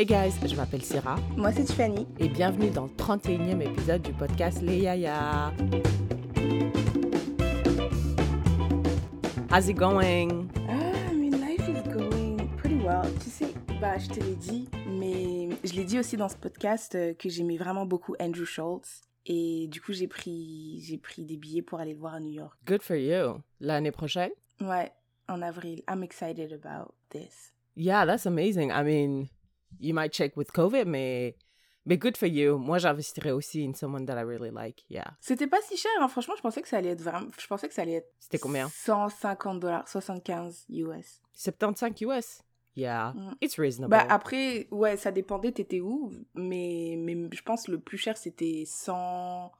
Hey guys, je m'appelle Sarah Moi, c'est Tiffany. et bienvenue dans le 31e épisode du podcast Les Yaya. How's it going? Ah, my life is going pretty well. Tu sais, bah, je te l'ai dit, mais je l'ai dit aussi dans ce podcast euh, que j'aimais vraiment beaucoup Andrew Schultz. Et du coup, j'ai pris, j'ai pris des billets pour aller le voir à New York. Good for you. L'année prochaine? Ouais, en avril. I'm excited about this. Yeah, that's amazing. I mean, you might check with COVID, mais, mais good for you. Moi, j'investirais aussi in someone that I really like. Yeah. C'était pas si cher, hein. franchement, je pensais que ça allait être vraiment. Je pensais que ça allait être. C'était combien? 150 dollars, 75 US. 75 US? Yeah, Mm. it's reasonable. Bah après, ouais, ça dépendait, t'étais où, mais, mais je pense le plus cher c'était 100,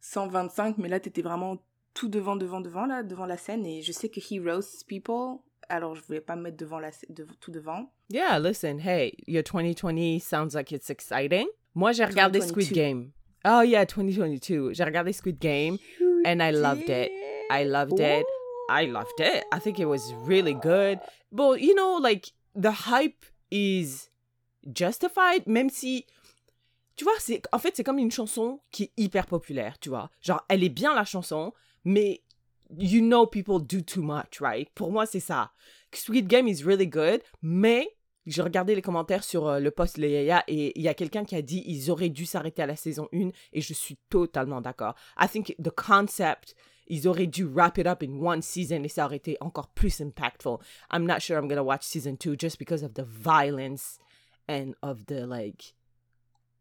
125, mais là t'étais vraiment tout devant, devant, devant, là, devant la scène, et je sais que he roasts people, alors je voulais pas me mettre devant la, scè- de, tout devant. Yeah, listen, hey, your 2020 sounds like it's exciting. Moi, j'ai regardé 2022. Squid Game. Oh yeah, 2022. J'ai regardé Squid Game and I loved it. I loved it. I loved it. I think it was really good. But you know, like the hype is justified, même si tu vois, c'est en fait c'est comme une chanson qui est hyper populaire, tu vois. Genre, elle est bien la chanson, mais you know people do too much, right? Pour moi, c'est ça. Squid Game is really good, mais j'ai regardé les commentaires sur euh, le post Les Yaya et il y a quelqu'un qui a dit ils auraient dû s'arrêter à la saison 1 et je suis totalement d'accord. I think the concept, ils auraient dû wrap it up in one season et ça aurait été encore plus impactful. I'm not sure I'm gonna watch season 2 just because of the violence and of the like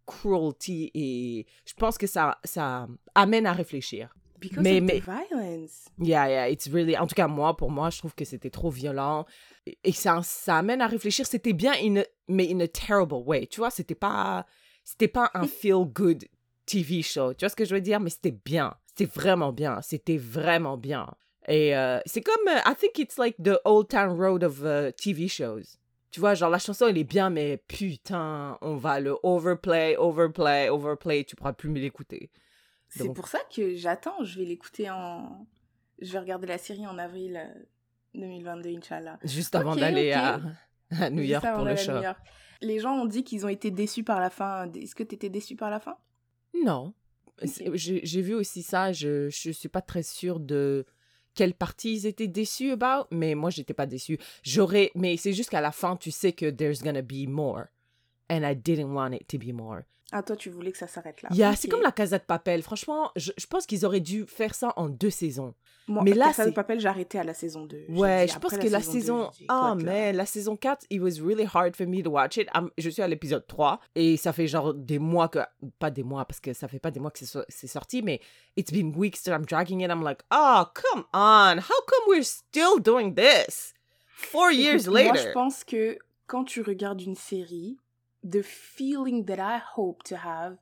cruelty et je pense que ça, ça amène à réfléchir. Because Mais- of mais- the violence. Yeah, yeah, it's really. En tout cas, moi, pour moi, je trouve que c'était trop violent. Et- ça, ça amène à réfléchir. C'était bien, in a- mais in a terrible way. Tu vois, c'était pas. C'était pas un feel-good TV show. Tu vois ce que je veux dire? Mais c'était bien. C'était vraiment bien. C'était vraiment bien. Et euh, c'est comme. euh, I think it's like the old town road of uh, TV shows. Tu vois, genre la chanson, elle est bien, mais putain, on va le overplay, overplay, overplay. Tu pourras plus me l'écouter. C'est pour ça que j'attends, je vais l'écouter en... Je vais regarder la série en avril euh, 2022, Inch'Allah. Juste avant d'aller à, à New York pour le show. Les gens ont dit qu'ils ont été déçus par la fin. Est-ce que t'étais déçu par la fin? Non. J'ai vu aussi ça. Je je suis pas très sûre de quelle partie ils étaient déçus about, mais moi j'étais pas déçue. J'aurais, mais c'est juste qu'à la fin tu sais que there's gonna be more, and I didn't want it to be more. Ah, toi, tu voulais que ça s'arrête là. Yeah, c'est comme la Casa de Papel. Franchement, je, je pense qu'ils auraient dû faire ça en deux saisons. Moi, mais là, Casa de Papel, j'ai arrêté à la saison 2. J'ai Ouais, dit, je pense que la 2, saison. j'ai dit, Ah, écoute, là. mais la saison 4, it was really hard for me to watch it. I'm- je suis à l'épisode 3 et ça fait genre des mois que. Pas des mois parce que ça fait pas des mois que c'est so- c'est sorti, mais it's been weeks that I'm dragging it. I'm like, oh, come on. How come we're still doing this? Four years Écoute, later. Moi, je pense que quand tu regardes une série, the feeling that I hope to have,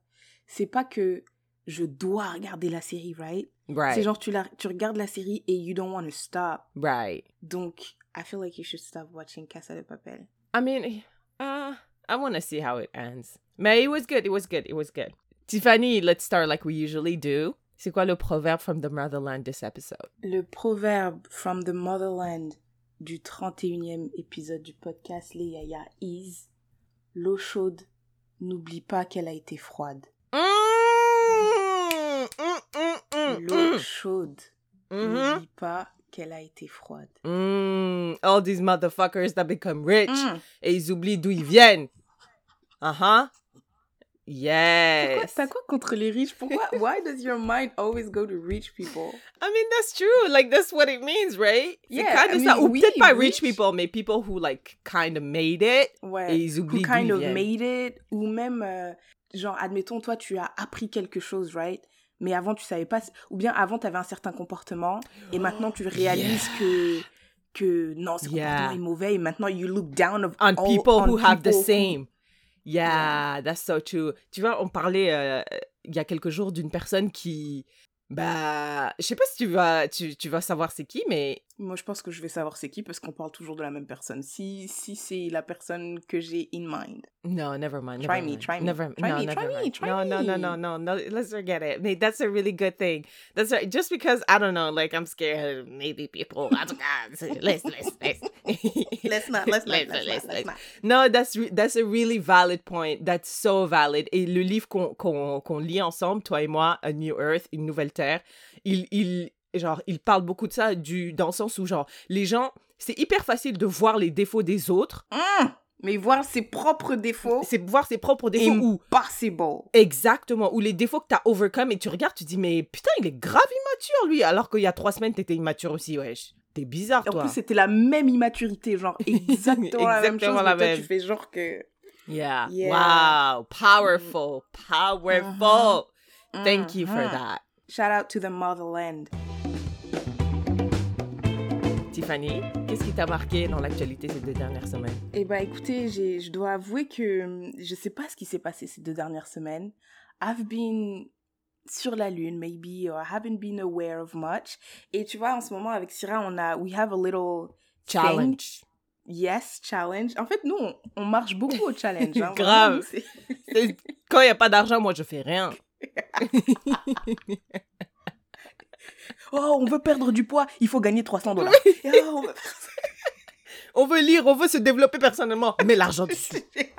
c'est pas que je dois regarder la série, right? C'est Right. genre, tu, la, tu regardes la série et you don't want to stop. Right. Donc, I feel like you should stop watching Casa de Papel. I mean, uh, I want to see how it ends. Mais it was good. It was good. It was good. Tiffany, let's start like we usually do. C'est quoi le proverbe from the motherland this episode? Le proverbe from the motherland du 31e épisode du podcast Les Yaya is L'eau chaude, n'oublie pas qu'elle a été froide. Mm, mm, mm, mm, L'eau chaude, Mhm. n'oublie pas qu'elle a été froide. Mm, all these motherfuckers that become rich Mm. et ils oublient d'où ils viennent. T'as quoi- Yes. T'as quoi contre les riches? Pourquoi Why does your mind always go to rich people? I mean, that's true. Like, that's what it means, right? Yeah, kind of I ça. mean, Ou oui, peut-être pas rich rich. people, mais people who, like, kind of made it. Ouais. Et ils Who oublient kind of made it Ou même, euh, genre, admettons, toi, tu as appris quelque chose, right? Mais avant, tu savais pas. Ou bien avant, tu avais un certain comportement. Et maintenant, tu réalises que que non, ce Yeah. comportement est mauvais. Et maintenant, you look down of on all- people on who have the who- Yeah, that's so true. Tu vois, on parlait euh, il y a quelques jours d'une personne qui, bah, je sais pas si tu vas, tu, tu vas savoir c'est qui, mais Moi, je pense que je vais savoir c'est qui parce qu'on parle toujours de la même personne. Si, si c'est la personne que j'ai in mind. no, never mind. Try me, try me. Never, Try no, me, never try me, try no, no, no, me. no, no, no. Let's forget it. Mate, that's a really good thing. That's right. Just because I don't know, like I'm scared, maybe people. I don't know. Let's, let's, let's. let's not, let's not, Let's- let's, let's- not, let's not. No, that's re- that's a really valid point. That's so valid. Et le livre qu'on qu'on qu'on lit ensemble, toi et moi, A New Earth, une nouvelle terre, il il genre il parle beaucoup de ça du dans le sens où genre les gens c'est hyper facile de voir les défauts des autres, Hum, mais voir ses propres défauts, c'est voir ses propres défauts ou impossible. exactement ou les défauts que t'as overcome et tu regardes tu dis mais putain il est grave immature lui alors qu'il y a trois semaines t'étais immature aussi wesh t'es bizarre En toi plus, c'était la même immaturité, genre exactement, la même Exactement chose. la mais toi, tu fais genre que. yeah. Yeah. wow powerful powerful thank you for Mhm. that Shout out to the motherland. Tiffany qu'est-ce qui t'a marqué dans l'actualité ces deux dernières semaines? Eh bah écoutez, je dois avouer que hum, je sais pas ce qui s'est passé ces deux dernières semaines. I've been sur la lune, maybe, or I haven't been aware of much. Et tu vois, en ce moment, avec Syrah, on a, we have a little thing. challenge Yes, challenge. En fait, nous, on, on marche beaucoup au challenge. hein. Grave. Vraiment, quand il y a pas d'argent moi je fais rien Oh, on veut perdre du poids, il faut gagner 300 dollars. Oh, on veut- on veut lire on veut se développer personnellement. Mais l'argent dessus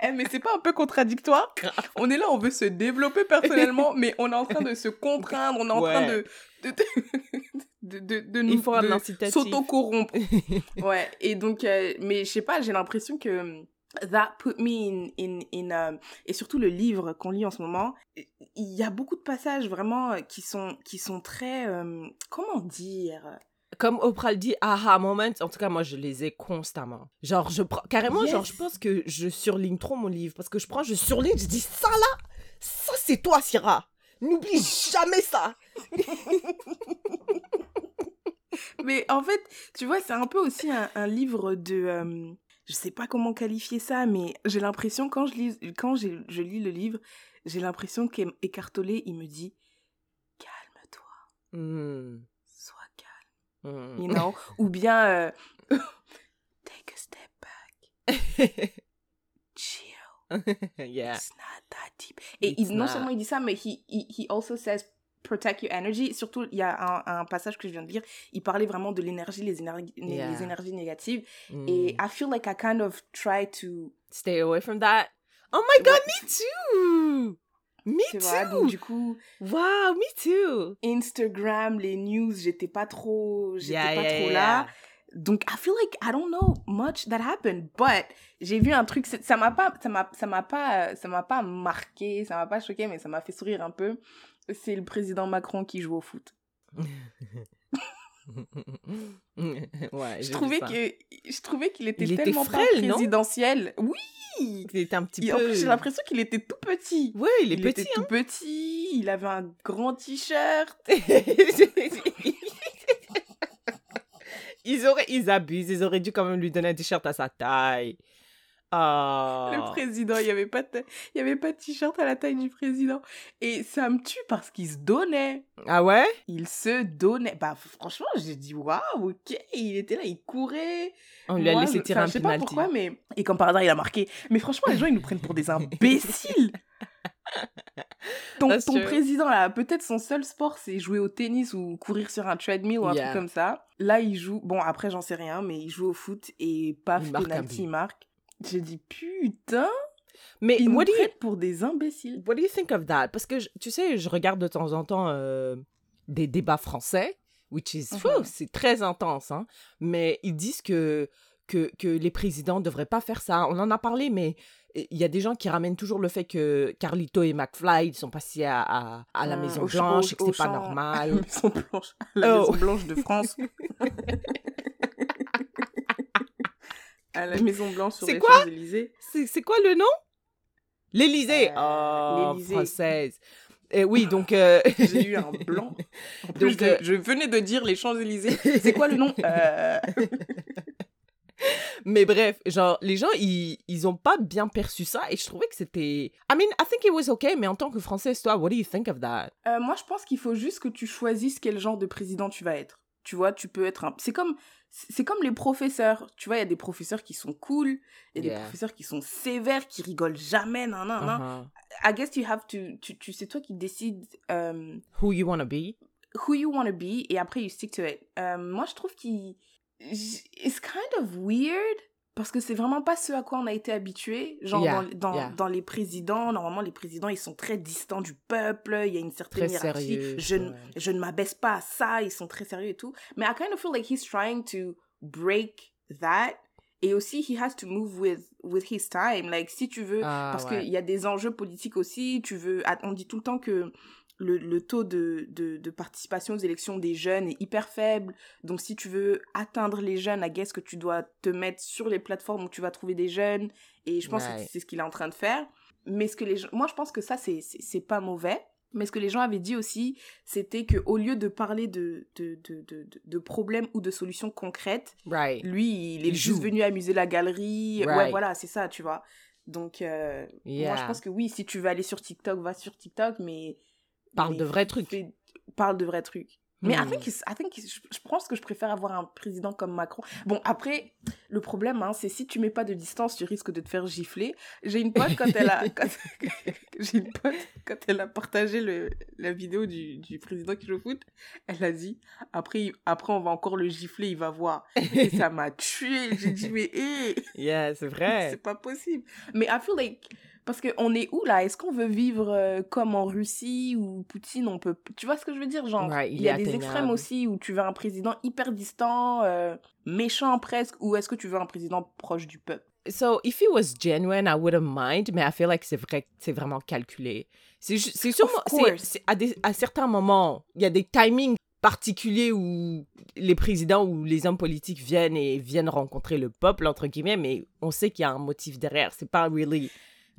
Eh, mais c'est pas un peu contradictoire? On est là, on veut se développer personnellement, mais on est en train de se contraindre, on est en train de... de, de, nous s'auto-corrompre. ouais, et donc, euh, mais je sais pas, j'ai l'impression que that put me in, in, in um, et surtout le livre qu'on lit en ce moment, il y a beaucoup de passages vraiment euh, qui sont, qui sont très, euh, comment dire? Comme Oprah le dit, aha moment, en tout cas, moi, je les ai constamment. Genre, je prends, carrément, genre, je pense que je surligne trop mon livre, parce que je prends, je surligne, je dis, ça là, ça c'est toi, Syrah. N'oublie jamais ça. Mais en fait, tu vois, c'est un peu aussi un, un livre de... euh, je sais pas comment qualifier ça, mais j'ai l'impression, quand je lis, quand je lis le livre, j'ai l'impression qu'Écartolé, il me dit « Calme-toi, Hmm, sois calme. You know? Ou bien euh, « Take a step back, chill, yeah. it's not that deep. » Et It's il, non not. seulement il dit ça, mais he, he, he also says protect your energy. Surtout, il y a un, un passage que je viens de lire, il parlait vraiment de l'énergie, les, énergies Yeah. les énergies négatives. Hmm. Et I feel like I kind of try to. Stay away from that. Oh my god, Ouais. me too. Me Tu vois, donc too. du coup, Wow, me too. Instagram, les news, j'étais pas trop, j'étais Yeah, pas yeah, trop là. Donc I feel like I don't know much that happened, but j'ai vu un truc, ça m'a pas, ça m'a, ça m'a pas, ça m'a pas marqué, ça m'a pas choqué, mais ça m'a fait sourire un peu. C'est le président Macron qui joue au foot. ouais, Je trouvais que, je trouvais qu'il était Il était tellement frêle, pas présidentiel. Oui. il était un petit Et en peu. plus, j'ai l'impression qu'il était tout petit. Ouais, il est il petit. était tout petit, il avait un grand t-shirt. hein. ils auraient, ils abusent. Ils auraient dû quand même lui donner un t-shirt à sa taille. Ah. Le président, il n'y avait pas de, il y avait pas de t-shirt à la taille du président. Et ça me tue parce qu'il se donnait. Ah ouais? Il se donnait. Bah franchement, j'ai dit waouh, ok. Il était là, il courait. On lui a laissé je- tirer enfin, un Je sais pas pourquoi, mais et comme par hasard, il a marqué. Mais franchement, les gens, ils nous prennent pour des imbéciles. Ton, That's ton true. président, là, peut-être son seul sport, c'est jouer au tennis ou courir sur un treadmill ou un Yeah. truc comme ça. Là, il joue. Bon, après, j'en sais rien, mais il joue au foot et paf, Il penalty, il marque. J'ai dit putain, Mais ils nous what do, you, pour des imbéciles. what do you think of that? Parce que je- tu sais, je regarde de temps en temps euh, des débats français, which is fou, c'est très intense, hein. Mais ils disent que, que, que les présidents ne devraient pas faire ça. On en a parlé, mais il y a des gens qui ramènent toujours le fait que Carlito et McFly ils sont passés à, à, à la Hum, Maison Blanche au- et que c'est pas normal. À la Maison Blanche, à la Oh. Maison Blanche de France. à la Maison Blanche sur C'est les quoi Champs-Élysées. C'est quoi le nom? L'Élysée. Euh, oh, française. Et oui, donc. euh, J'ai eu un blanc. En plus, Donc, je, euh, je venais de dire les Champs-Élysées. C'est quoi le nom? Euh, Mais bref, genre, les gens, ils, ils ont pas bien perçu ça et je trouvais que c'était. I mean, I think it was okay, mais en tant que Française, toi, what do you think of that? Moi, je pense qu'il faut juste que tu choisisses quel genre de président tu vas être. Tu vois, tu peux être un... C'est comme, c'est comme les professeurs. Tu vois, il y a des professeurs qui sont cool, il y a Yeah. des professeurs qui sont sévères, qui rigolent jamais, nan, nan, nan. Uh-huh. I guess you have to... Tu, tu, c'est toi qui décides euh, Who you wanna be? who you want to be et après you stick to it. Euh, moi, je trouve qu'il it's kind of weird parce que c'est vraiment pas ce à quoi on a été habitué. Genre, Yeah, dans, dans, yeah. dans les présidents, normalement, les présidents, ils sont très distants du peuple, il y a une certaine Très hiérarchie. sérieux. Je, ne- ouais. je ne m'abaisse pas à ça, ils sont très sérieux et tout. Mais I kind of feel like he's trying to break that. Et aussi, he has to move with, with his time. Like, si tu veux, Ah, parce ouais. qu'il y a des enjeux politiques aussi, tu veux, on dit tout le temps que le, le taux de, de, de participation aux élections des jeunes est hyper faible. Donc, si tu veux atteindre les jeunes, I guess que tu dois te mettre sur les plateformes où tu vas trouver des jeunes. Et je pense Ouais. que c'est ce qu'il est en train de faire. Mais ce que les moi, je pense que ça, c'est, c'est, pas mauvais. Mais ce que les gens avaient dit aussi, c'était que au lieu de parler de, de, de, de, problèmes ou de solutions concrètes, Right. lui, il est Il juste joue. venu amuser la galerie. Ouais, voilà, c'est ça, tu vois. Donc, euh, moi, je pense que oui, si tu veux aller sur TikTok, va sur TikTok, mais. Parle de vrais trucs. Parle de vrais trucs. Mais I Hmm. think it's- I think it's- je, pense que je préfère avoir un président comme Macron. Bon, après, le problème, hein, c'est si tu mets pas de distance, tu risques de te faire gifler. J'ai une pote, quand elle a, quand- j'ai une pote, quand elle a partagé le, la vidéo du, du président qui joue au foot, elle a dit, après, après, on va encore le gifler, il va voir. Et ça m'a tué. J'ai dit, mais hé, Yeah, c'est vrai. c'est pas possible. Mais I feel like, parce qu'on est où là? Est-ce qu'on veut vivre euh, comme en Russie ou Poutine? On peut... Tu vois ce que je veux dire? Genre, Ouais, il y a des extrêmes aussi où tu veux un président hyper distant, euh, méchant presque, ou est-ce que tu veux un président proche du peuple? So, if it was genuine, I wouldn't mind, mais I feel like c'est vrai, c'est vraiment calculé. C'est ju- c'est des, à certains moments, il y a des timings particuliers où les présidents ou les hommes politiques viennent et viennent rencontrer le peuple, entre guillemets, mais on sait qu'il y a un motif derrière. C'est pas really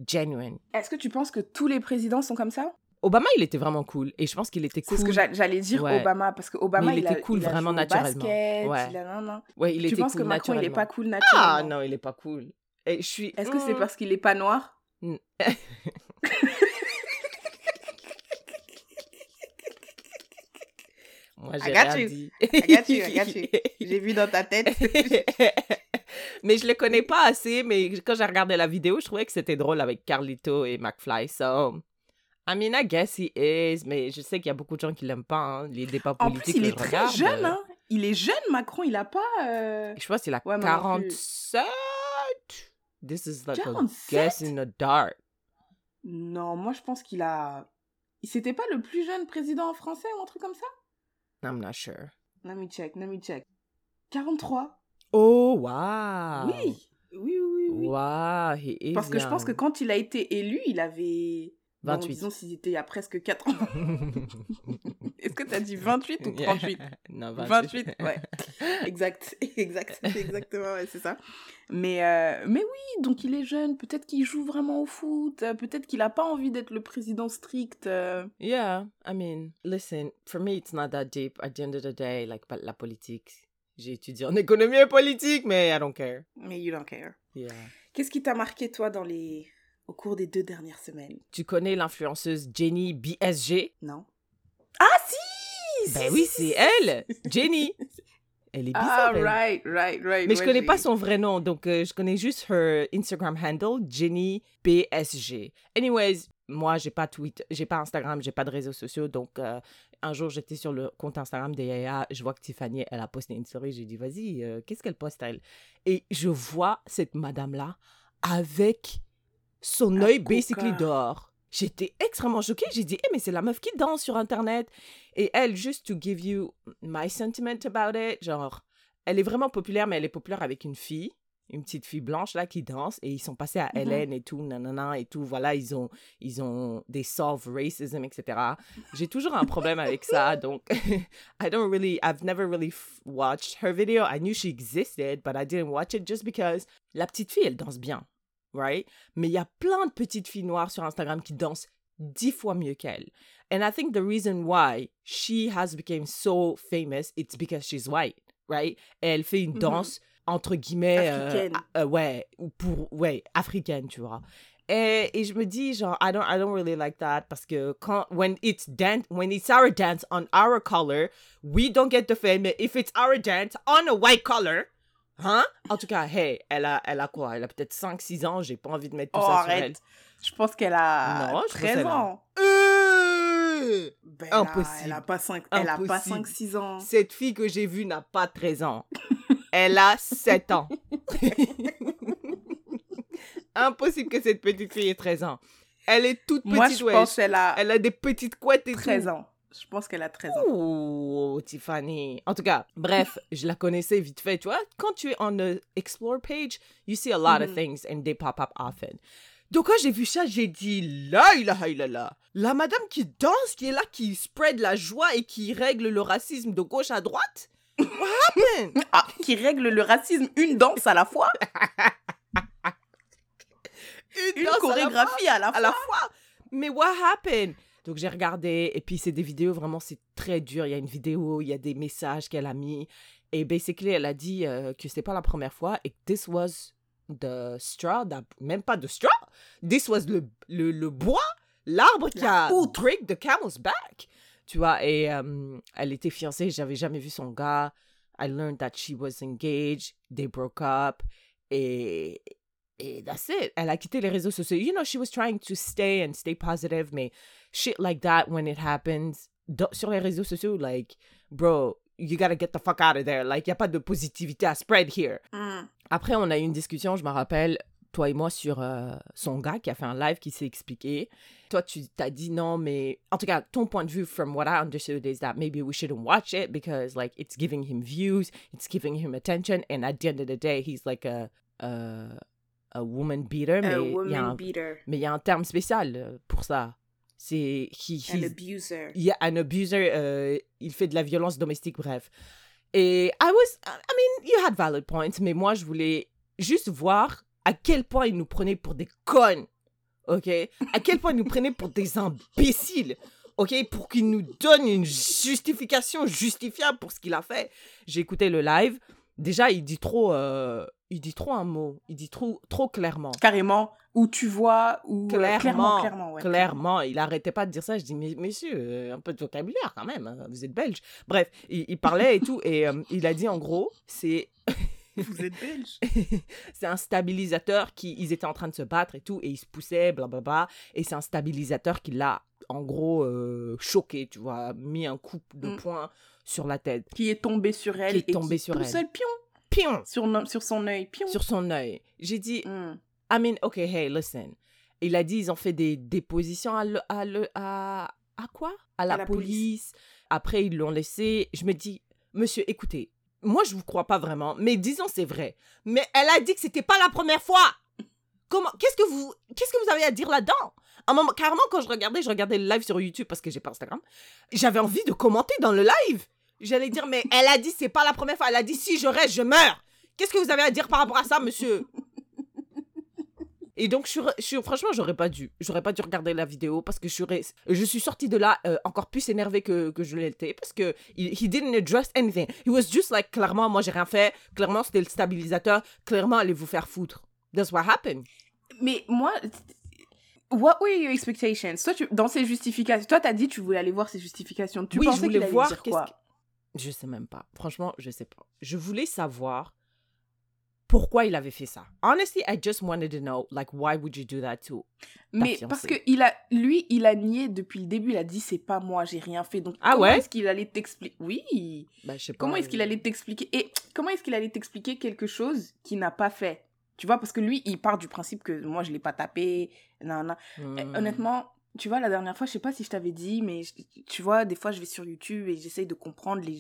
genuine. Est-ce que tu penses que tous les présidents sont comme ça? Obama, il était vraiment cool, et je pense qu'il était C'est cool. ce que j'a- j'allais dire Ouais. Obama, parce que Obama, il a- était cool a vraiment naturellement. basket, Ouais. il a- nan, nan. Ouais, il Tu était penses cool que Macron, il est pas cool Ah naturellement? non, il est pas cool. Et je suis. Est-ce que c'est Hmm. parce qu'il est pas noir Mm. Moi, j'ai I got rien you. dit. I got you, I got you. J'ai vu dans ta tête. mais je le connais pas assez, mais quand j'ai regardé la vidéo, je trouvais que c'était drôle avec Carlito et McFly. So, I mean, I guess he is, mais je sais qu'il y a beaucoup de gens qui l'aiment pas, hein, les débats En politiques. plus, il est très regarde, jeune, euh, hein. Il est jeune, Macron. Il a pas. euh, Je pense qu'il a Ouais, moi non plus. 47. This is like a 47? guess in the dark. Non, moi, je pense qu'il a. C'était pas le plus jeune président français ou un truc comme ça? I'm not sure. Let me check, let me check. 43 Oh, wow. Oui Oui, oui, oui. Wow, he is Parce que je pense que quand il a été élu, il avait. Bon, 28. disons s'il était il y a presque 4 ans. Est-ce que t'as dit 28 ou 38 non, 28, ouais. Exact, exact, exactement, ouais, c'est ça. Mais, euh, mais oui, donc il est jeune, peut-être qu'il joue vraiment au foot, euh, peut-être qu'il a pas envie d'être le président strict. euh. Yeah, I mean, listen, for me, it's not that deep. At the end of the day, like, la politique. J'ai étudié en économie et politique, mais I don't care. Mais you don't care. Yeah. Qu'est-ce qui t'a marqué, toi, dans les... au cours des deux dernières semaines Tu connais l'influenceuse Jenny BSG? Non Ah, si Ben oui, c'est elle, Jenny. Elle est Ah, bizarre. elle. right, right, right. Mais je connais pas son vrai nom, donc euh, je connais juste her Instagram handle, Jenny BSG. Anyways, moi j'ai pas Twitter, j'ai pas Instagram, j'ai pas de réseaux sociaux, donc euh, un jour j'étais sur le compte Instagram de Yaya, je vois que Tiffany elle a posté une story, j'ai dit vas-y, euh, qu'est-ce qu'elle poste elle Et je vois cette madame là avec son œil basically dehors. J'étais extrêmement choquée. J'ai dit, eh, mais c'est la meuf qui danse sur Internet. Et elle, juste to give you my sentiment about it, genre, elle est vraiment populaire, mais elle est populaire avec une fille, une petite fille blanche là qui danse, et ils sont passés à Mhm. Hélène et tout, nanana et tout. Voilà, ils ont, ils ont des solve racism, etc. J'ai toujours un problème avec ça, donc I don't really, I've never really watched her video. I knew she existed, but I didn't watch it just because la petite fille, elle danse bien, right? Mais il y a plein de petites filles noires sur Instagram qui dansent dix fois mieux qu'elle. And I think the reason why she has become so famous, it's because she's white, right? Et elle fait une Mhm. danse entre guillemets, euh, Africaine. ah, euh, ouais, ou pour, ouais, africaine, tu vois. Et, et je me dis genre I don't I don't really like that parce que quand when it's dance when it's our dance on our color we don't get the fame if it's our dance on a white color hein? En tout cas hey elle a elle a quoi? Elle a peut-être 5 6 ans j'ai pas envie de mettre tout Oh, ça sur elle arrête. Je pense qu'elle a Non, je pense 13 qu'elle a- ans. Euh, Ben, elle Impossible. Elle a pas 5 elle a pas Impossible. 5 6 ans. cette fille que j'ai vue n'a pas 13 ans Elle a 7 ans. Impossible que cette petite fille ait 13 ans. Elle est toute petite, Moi, je pense qu'elle a Elle a des petites couettes et 13 tout. ans. Je pense qu'elle a 13 ans. Oh, Tiffany. En tout cas, bref, je la connaissais vite fait. Tu vois, quand tu es on the explore page, you see a lot of Mhm. things and they pop up often. Donc quand j'ai vu ça, j'ai dit là, là, là, là. La madame qui danse, qui est là, qui spread la joie et qui règle le racisme de gauche à droite? What happened? Ah, qui règle le racisme une danse à la fois, une danse à la chorégraphie à la à fois? la fois? Mais what happened? Donc j'ai regardé et puis c'est des vidéos vraiment c'est très dur. Il y a une vidéo, il y a des messages qu'elle a mis et basically elle a dit euh, que c'était pas la première fois et que this was the straw, that- même pas de straw, this was le, le, le bois, l'arbre qui a break the camel's back. Tu vois et euh, elle était fiancée, j'avais jamais vu son gars. I learned that she was engaged, they broke up et et that's it. Elle a quitté les réseaux sociaux. You know, she was trying to stay and stay positive, mais shit like that when it happens sur les réseaux sociaux, like, bro, you gotta get the fuck out of there. Like, y a pas de positivité à spread here. Mm. Après, on a eu une discussion, je me rappelle, toi et moi, sur euh, son gars qui a fait un live qui s'est expliqué. Toi, tu t'as dit non, mais en tout cas, ton point de vue, from what I understood, is that maybe we shouldn't watch it because, like, it's giving him views, it's giving him attention, and at the end of the day, he's like a, a, a woman beater. Mais A il y a un- beater, mais il y a un terme spécial euh, pour ça. C'est he, an abuser. il y a un abuser, euh, il fait de la violence domestique, bref. Et I was, I mean, you had valid points, mais moi, je voulais juste voir à quel point il nous prenait pour des connes, ok? À quel point il nous prenait pour des imbéciles, ok? Pour qu'il nous donne une justification justifiable pour ce qu'il a fait. J'ai écouté le live. Déjà, il dit trop, euh, il dit trop un mot. Il dit trop, trop clairement. Carrément, où tu vois, ou Clairement, clairement, clairement, ouais. Clairement, il arrêtait pas de dire ça. Je dis, mais monsieur, euh, un peu de vocabulaire quand même, hein, vous êtes belge. Bref, il, il parlait et tout, et euh, il a dit en gros, c'est Vous êtes belge. c'est un stabilisateur qui, ils étaient en train de se battre et tout, et ils se poussaient, blablabla, et c'est un stabilisateur qui l'a, en gros, euh, choqué, tu vois, mis un coup de Mm. poing sur la tête. Qui est tombé sur elle. Qui est et tombé qui sur pousse elle. le pion Pion sur, no- sur son œil. Pion. Sur son œil. J'ai dit, Mm. I mean, okay, hey, listen. Il a dit, ils ont fait des dépositions à, le- à, le- à, à quoi? À la, la police. police. Après, ils l'ont laissé. Je me dis, monsieur, écoutez, moi, je vous crois pas vraiment, mais disons, c'est vrai. Mais elle a dit que c'était pas la première fois. Comment Qu'est-ce que vous Qu'est-ce que vous avez à dire là-dedans? Un moment, carrément, quand je regardais, je regardais le live sur YouTube parce que j'ai pas Instagram. J'avais envie de commenter dans le live. J'allais dire, mais elle a dit, c'est pas la première fois. Elle a dit, si je reste, je meurs. Qu'est-ce que vous avez à dire par rapport à ça, monsieur? Et donc, je suis, je suis- franchement, j'aurais pas dû. J'aurais pas dû regarder la vidéo parce que je suis, je suis sortie de là euh, encore plus énervée que, que je l'étais parce que il he didn't address anything. He was just like, clairement, moi, j'ai rien fait. Clairement, c'était le stabilisateur. Clairement, allez vous faire foutre. That's what happened. Mais moi, what were your expectations? Toi, tu, dans ses justifications, toi, t'as dit tu voulais aller voir ses justifications. Tu Oui, je pensais voulais qu'il allait voir dire quoi? Je sais même pas. Franchement, je sais pas. Je voulais savoir pourquoi il avait fait ça. Honestly, I just wanted to know, like, why would you do that to Mais fiancée? parce que il a, lui, il a nié depuis le début. Il a dit c'est pas moi, j'ai rien fait. Donc Ah comment ouais? est-ce qu'il allait t'expliquer? Oui. bah, je sais pas. Comment est-ce qu'il allait t'expliquer? Et comment est-ce qu'il allait t'expliquer quelque chose qu'il n'a pas fait? Tu vois, parce que lui, il part du principe que moi, je l'ai pas tapé. Non, non. Eh, Honnêtement, tu vois, la dernière fois, je sais pas si je t'avais dit, mais tu vois, des fois, je vais sur YouTube et j'essaye de comprendre les,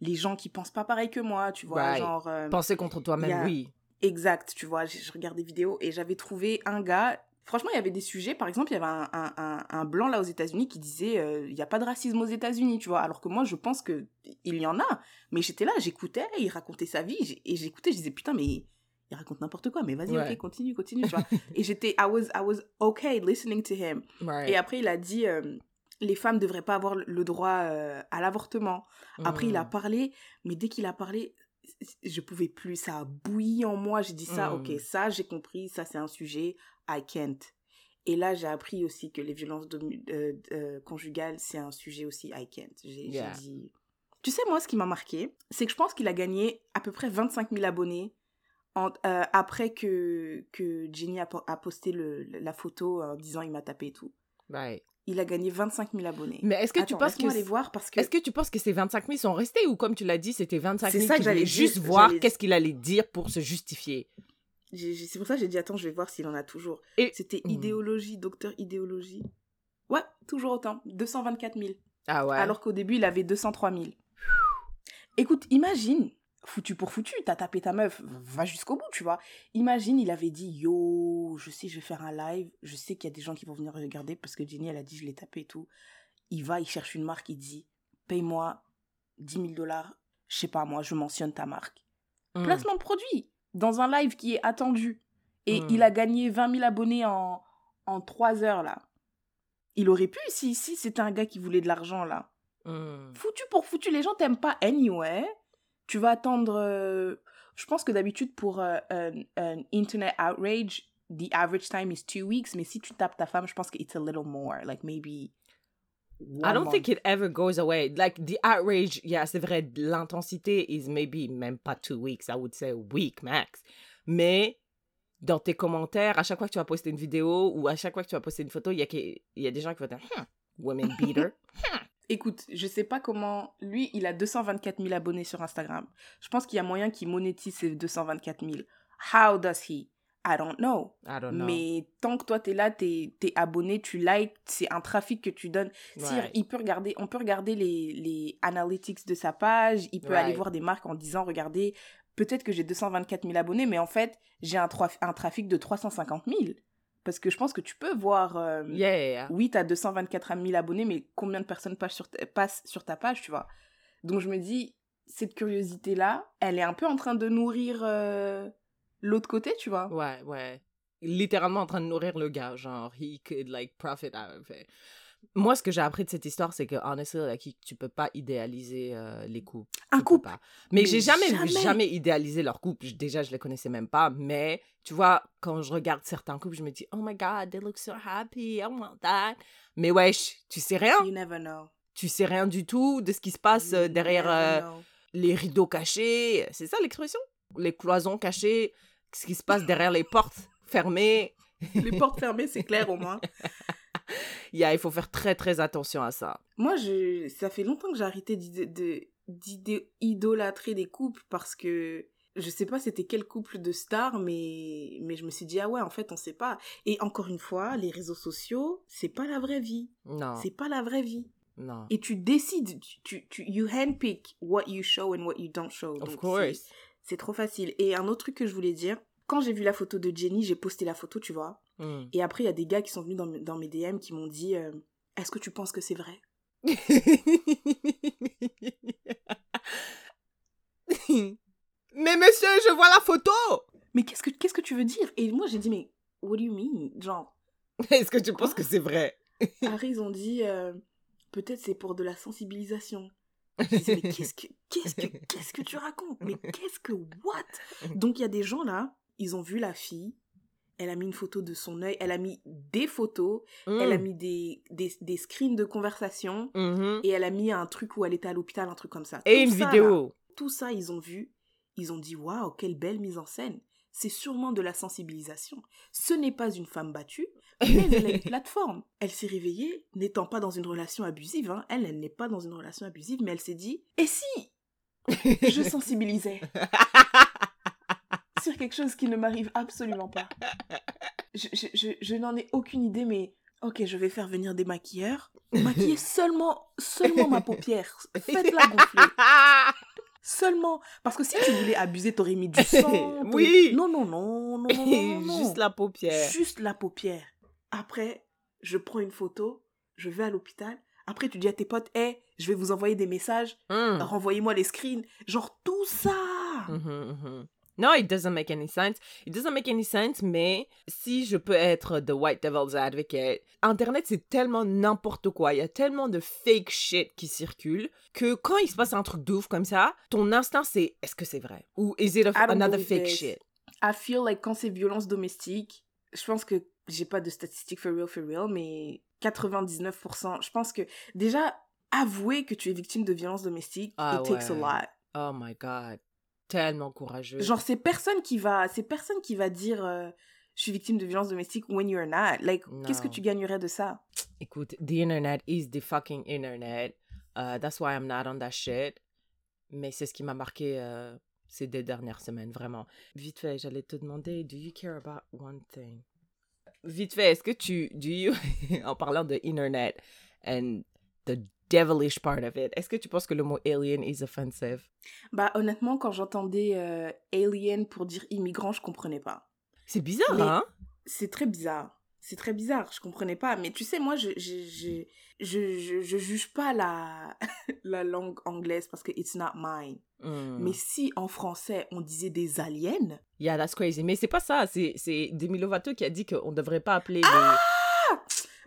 les gens qui pensent pas pareil que moi, tu vois, Right. genre... euh, Penser contre toi-même, a- oui. Exact, tu vois, je, je regarde des vidéos et j'avais trouvé un gars... Franchement, il y avait des sujets, par exemple, il y avait un, un, un, un blanc là aux États-Unis qui disait euh, il n'y a pas de racisme aux États-Unis, tu vois. Alors que moi, je pense que il y en a. Mais j'étais là, j'écoutais, il racontait sa vie et j'écoutais, je disais putain, mais il raconte n'importe quoi, mais vas-y, Ouais. ok, continue, continue, tu vois. et j'étais, I was, I was okay listening to him. Right. Et après, il a dit euh, les femmes ne devraient pas avoir le droit euh, à l'avortement. Après, il a Hmm. parlé, mais dès qu'il a parlé, je pouvais plus. Ça a bouilli en moi. J'ai dit ça, Mm. ok, ça, j'ai compris, ça, c'est un sujet, I can't. Et là, j'ai appris aussi que les violences euh, conjugales, c'est un sujet aussi, I can't. J'ai j'ai Yeah. dit. Tu sais, moi, ce qui m'a marqué, c'est que je pense qu'il a gagné à peu près 25 000 abonnés en- euh, après que, que Jenny a, a posté le, la photo en disant il m'a tapé et tout. Il a gagné 25 000 abonnés. Mais est-ce que tu Attends, penses que aller voir parce que est-ce que tu penses que ces 25 000 sont restés ou comme tu l'as dit, c'était 25 C'est 000 ça qui que j'allais juste dire, voir j'allais- qu'est-ce qu'il allait dire pour se justifier? j'ai- j'ai- c'est pour ça que j'ai dit attends, je vais voir s'il en a toujours. Et C'était Hmm. idéologie, docteur idéologie. Ouais, toujours autant, 224 000. ah ouais. Alors qu'au début, il avait 203 000. Écoute, imagine, foutu pour foutu, t'as tapé ta meuf, va jusqu'au bout, tu vois. Imagine, il avait dit, yo, je sais, je vais faire un live, je sais qu'il y a des gens qui vont venir regarder parce que Jenny, elle a dit, je l'ai tapé et tout. Il va, il cherche une marque, il dit, paye-moi 10 000 dollars, je sais pas moi, je mentionne ta marque. Mm. Placement de produit, dans un live qui est attendu. Et Mm. il a gagné 20 000 abonnés en, en 3 heures, là. Il aurait pu, si, si c'était un gars qui voulait de l'argent, là. Mm. Foutu pour foutu, les gens t'aiment pas anyway. Tu vas attendre. euh, je pense que d'habitude, pour euh, un, un internet outrage, the average time is two weeks. Mais si tu tapes ta femme, je pense que it's a little more. Like maybe. I don't month. think it ever goes away. Like the outrage, yeah, c'est vrai, l'intensité is maybe même pas two weeks, I would say week max. Mais dans tes commentaires, à chaque fois que tu vas poster une vidéo ou à chaque fois que tu vas poster une photo, il y a, y a des gens qui vont dire hmm, women beater. Écoute, je sais pas comment. Lui, il a 224 000 abonnés sur Instagram. Je pense qu'il y a moyen qu'il monétise ces 224 000. How does he? I don't know. I don't know. Mais tant que toi, t'es là, t'es es abonné, tu likes, c'est un trafic que tu donnes. Si, Ouais. il peut regarder, on peut regarder les, les analytics de sa page, il peut aller Right. voir des marques en disant, regardez, peut-être que j'ai 224 000 abonnés, mais en fait, j'ai un trafic de 350 000. Parce que je pense que tu peux voir, euh, Yeah. oui, t'as 224 000 abonnés, mais combien de personnes passent sur ta, passent sur ta page, tu vois? Donc je me dis, cette curiosité-là, elle est un peu en train de nourrir euh, l'autre côté, tu vois? Ouais, ouais. Littéralement en train de nourrir le gars, genre, he could, like, profit out of it. Moi, ce que j'ai appris de cette histoire, c'est que, honestly, like, tu peux pas idéaliser euh, les couples. Un Tu couple? pas. Mais, Mais j'ai jamais, jamais. jamais idéalisé leur couple. Déjà, je les connaissais même pas. Mais, tu vois, quand je regarde certains couples, je me dis, oh my god, they look so happy, I want that. Mais wesh, tu sais rien. You never know. Tu sais rien du tout de ce qui se passe euh, You derrière euh, les rideaux cachés. C'est ça l'expression? Les cloisons cachées. Ce qui se passe derrière les portes fermées. Les portes fermées, c'est clair au moins. Yeah, il faut faire très très attention à ça. Moi, je, ça fait longtemps que j'ai arrêté d'idé- de- d'idé- idolâtrer des couples parce que je sais pas c'était quel couple de stars, mais, mais je me suis dit, ah ouais, en fait, on sait pas. Et encore une fois, les réseaux sociaux, c'est pas la vraie vie. Non, C'est pas la vraie vie. non. Et tu décides, tu, tu, tu- you handpick what you show and what you don't show. Of Donc, course. C'est trop facile. Et un autre truc que je voulais dire, quand j'ai vu la photo de Jenny, j'ai posté la photo, tu vois. Mm. Et après, il y a des gars qui sont venus dans, mes- dans mes DM qui m'ont dit, euh, est-ce que tu penses que c'est vrai Mais monsieur, je vois la photo! Mais qu'est-ce que, qu'est-ce que tu veux dire? Et moi, j'ai dit, mais what do you mean? Genre, Est-ce que tu penses que c'est vrai? Harry, ils ont dit, euh, peut-être c'est pour de la sensibilisation. Je disais, mais qu'est-ce que, qu'est-ce que, qu'est-ce que tu racontes? Mais qu'est-ce que, what Donc, il y a des gens là, ils ont vu la fille, elle a mis une photo de son œil, elle a mis des photos, elle a Mm. mis des, des, des screens de conversation, Mhm. et elle a mis un truc où elle était à l'hôpital, un truc comme ça. Et Tout une ça, là, vidéo. tout ça, ils ont vu, ils ont dit waouh, quelle belle mise en scène. C'est sûrement de la sensibilisation. Ce n'est pas une femme battue, mais elle a une plateforme. Elle s'est réveillée, n'étant pas dans une relation abusive. hein. Elle, elle n'est pas dans une relation abusive, mais elle s'est dit et si je sensibilisais? quelque chose qui ne m'arrive absolument pas Je, je- je- je n'en ai aucune idée, mais ok, je vais faire venir des maquilleurs. Maquiller seulement, seulement ma paupière. Faites-la gonfler. Seulement. Parce que si tu voulais abuser, t'aurais mis du sang. Oui. Non, non, non, non, non, non, non. Juste la paupière. Juste la paupière. Après, je prends une photo, je vais à l'hôpital. Après, tu dis à tes potes, hé, je vais vous envoyer des messages, Mm. renvoyez-moi les screens. Genre tout ça. Mhm, mhm. No, it doesn't make any sense. It doesn't make any sense, mais si je peux être the white devil's advocate, Internet, c'est tellement n'importe quoi. Il y a tellement de fake shit qui circule que quand il se passe un truc de ouf comme ça, ton instinct, c'est est-ce que c'est vrai? Ou is it another fake this. shit? I feel like quand c'est violence domestique, je pense que j'ai pas de statistiques for real, for real, mais 99%, je pense que déjà, avouer que tu es victime de violence domestique, Ah it takes a ouais. lot. Oh my god. Tellement courageux. Genre, c'est personne qui va, c'est personne qui va dire, euh, je suis victime de violence domestique when you're not. Like, qu'est-ce que tu gagnerais de ça? Écoute, the internet is the fucking internet. Uh, that's why I'm not on that shit. Mais c'est ce qui m'a marqué euh, ces deux dernières semaines, vraiment. Vite fait, j'allais te demander, do you care about one thing? Vite fait, est-ce que tu, do you, en parlant de internet and the devilish part of it, est-ce que tu penses que le mot alien is offensive? Bah, honnêtement, quand j'entendais euh, alien pour dire immigrant, je comprenais pas. C'est bizarre, Mais- hein? C'est très bizarre. C'est très bizarre, je comprenais pas. Mais tu sais, moi, je, je, je, je, je, je juge pas la, la langue anglaise parce que it's not mine. Hmm. Mais si en français, on disait des aliens, Yeah, that's crazy. Mais c'est pas ça, c'est c'est Demi Lovato qui a dit qu'on devrait pas appeler Ah!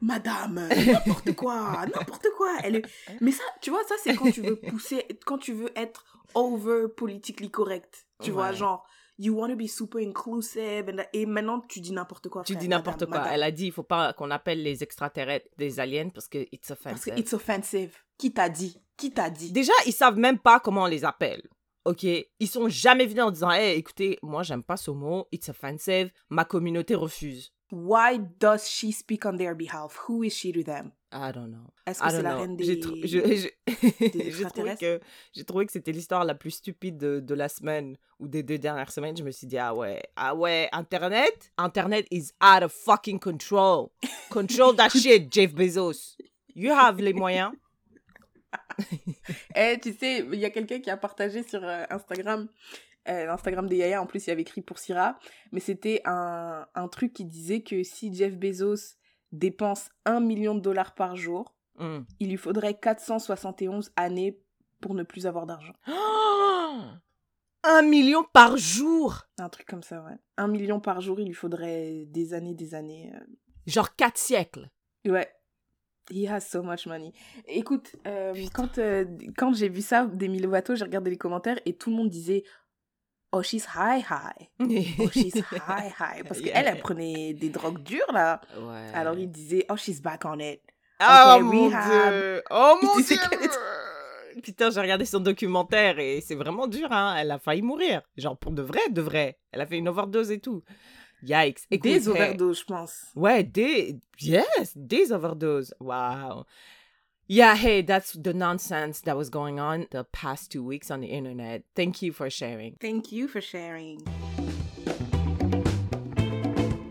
Madame, n'importe quoi, n'importe quoi. Elle est... Mais ça, tu vois, ça, c'est quand tu veux pousser, quand tu veux être over politically correct. Tu vois, genre, you want to be super inclusive. and- et maintenant, tu dis n'importe quoi. Tu dis n'importe quoi. madame. Elle a dit il faut pas qu'on appelle les extraterrestres des aliens parce que it's Parce offensive. que it's offensive. Qui t'a dit? Qui t'a dit? Déjà, ils savent même pas comment on les appelle. OK? Ils sont jamais venus en disant "Hey, écoutez, moi j'aime pas ce mot, it's offensive, ma communauté refuse." Why does she speak on their behalf? Who is she to them? I don't know. Est-ce que c'est la reine des... J'ai tr- je- je- j'ai trouvé que j'ai trouvé que c'était l'histoire la plus stupide de, de la semaine ou des deux dernières semaines. Je me suis dit ah ouais, ah ouais, internet, internet is out of fucking control. Control that shit, Jeff Bezos. You have les moyens. Eh, tu sais, il y a quelqu'un qui a partagé sur euh, Instagram, euh, l'Instagram de Yaya, en plus, il avait écrit pour Syrah, mais c'était un, un truc qui disait que si Jeff Bezos dépense 1 million de dollars par jour, Hmm. il lui faudrait 471 années pour ne plus avoir d'argent. Un million par jour. Un truc comme ça, ouais. 1 million par jour, il lui faudrait des années, des années. euh. Genre quatre siècles. Ouais. He has so much money. Écoute, euh, quand, euh, quand j'ai vu ça, Demi Lovato, j'ai regardé les commentaires et tout le monde disait Oh, she's high, high. Oh, she's high, high. Parce Yeah. qu'elle, elle prenait des drogues dures, là. Ouais. Alors, il disait Oh, she's back on it. Oh mon rehab. dieu. Oh mon dieu. Putain, j'ai regardé son documentaire et c'est vraiment dur, hein. Elle a failli mourir. Genre pour de vrai, de vrai. Elle a fait une overdose et tout. Yikes. Écoute, Des overdoses, je pense. Ouais, des. Yes, des overdoses. Wow. Yeah, hey, that's the nonsense that was going on the past two weeks on the internet. Thank you for sharing. Thank you for sharing.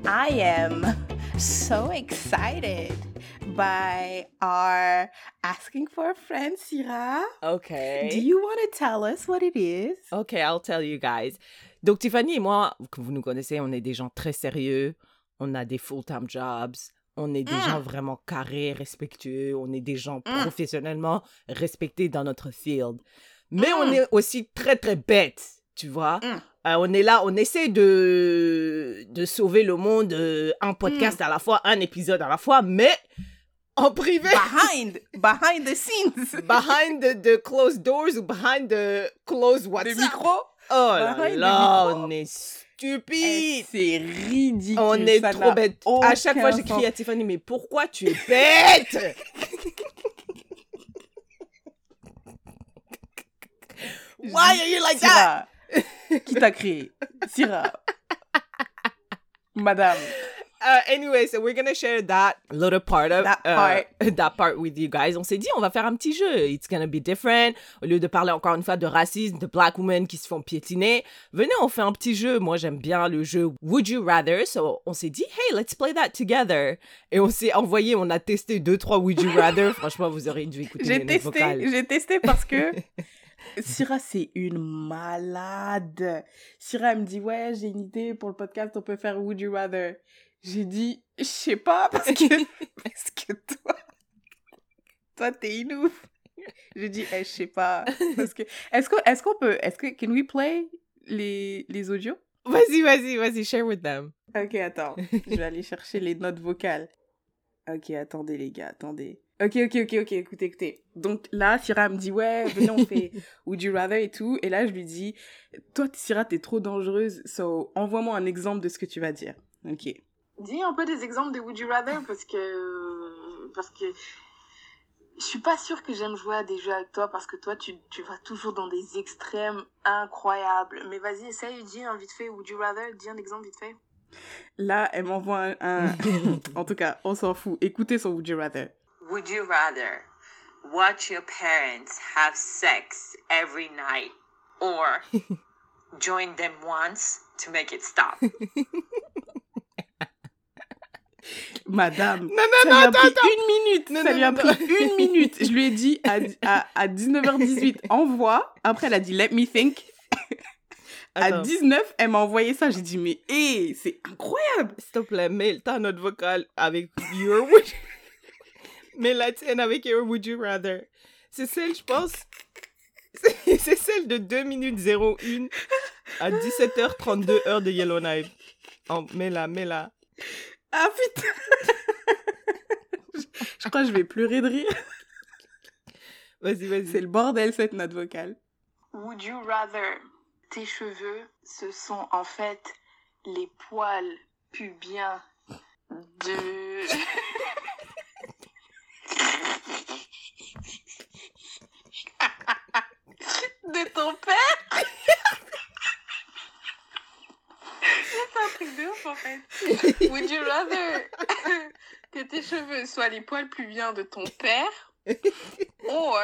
I am so excited by our asking for a friend, Syrah. Okay. Do you want to tell us what it is? Ok, I'll tell you guys. Donc, Tiffany et moi, que vous nous connaissez, on est des gens très sérieux. On a des full-time jobs. On est des Mm. gens vraiment carrés, respectueux. On est des gens Mm. professionnellement respectés dans notre field. Mais on Mm. est aussi très, très bêtes, tu vois? Euh, on est là, on essaie de, de sauver le monde, euh, un podcast Mm. à la fois, un épisode à la fois, mais en privé. Behind, behind the scenes. behind the, the closed doors ou behind the closed Le WhatsApp. micro. Oh là là, on est stupide. C'est ridicule. on est ça trop bête. À chaque fois, j'écris à Tiffany, mais pourquoi tu es bête? Why are you like that? Qui t'a créé? Syrah. Madame. Uh, anyway, so we're gonna share that little part of That uh, part. that part with you guys. On s'est dit, on va faire un petit jeu. It's gonna be different. Au lieu de parler encore une fois de racisme, de black women qui se font piétiner, venez, on fait un petit jeu. Moi, j'aime bien le jeu Would You Rather. So, on s'est dit, hey, let's play that together. Et on s'est envoyé, on a testé deux, trois Would You Rather. Franchement, vous aurez dû écouter J'ai testé, j'ai testé parce que Syrah, c'est une malade. Syrah, elle me dit, ouais, j'ai une idée pour le podcast, on peut faire Would You Rather. J'ai dit, je sais pas, parce que, parce que toi, toi, t'es une ouf. J'ai dit, eh, je sais pas. Parce que, est-ce qu'on, qu'on peut, est-ce que, can we play les, les audios? Vas-y, vas-y, vas-y, share with them. Ok, attends. Je vais aller chercher les notes vocales. Ok, attendez les gars, attendez. Ok, ok, ok, ok, écoutez, écoutez. Donc là, Syrah me dit, ouais, venez, on fait Would You Rather et tout. Et là, je lui dis, toi, Syrah, t'es trop dangereuse, so envoie-moi un exemple de ce que tu vas dire. Ok. Dis un peu des exemples de Would You Rather parce que parce que je suis pas sûre que j'aime jouer à des jeux avec toi parce que toi tu, tu vas toujours dans des extrêmes incroyables. Mais vas-y, essaye, dis un vite fait Would You Rather, dis un exemple vite fait. Là, elle m'envoie un, un- en tout cas, on s'en fout. Écoutez son Would You Rather. Would you rather watch your parents have sex every night or join them once to make it stop? Madame, Non, ça non, lui non, a pris attends. une minute. Non, ça non, lui a non, pris une minute. Je lui ai dit à, à, à 19h18, envoie. Après, elle a dit, let me think. À Attends, 19, elle m'a envoyé ça. J'ai dit, mais hé, c'est incroyable. s'il te plaît, mets le temps notre vocal avec Your Would Mets la tienne avec Your Would You Rather. C'est celle, je pense. C'est c'est celle de 2 minutes 01 à 17h32 heure de Yellowknife. Oh, mets-la, mets-la. Ah putain. je, je crois que je vais pleurer de rire. Vas-y, vas-y. C'est le bordel, cette note vocale. Would you rather tes cheveux, ce sont en fait les poils pubiens de... de ton père C'est un truc de ouf en fait. Would you rather que tes cheveux soient les poils pubiens de ton père or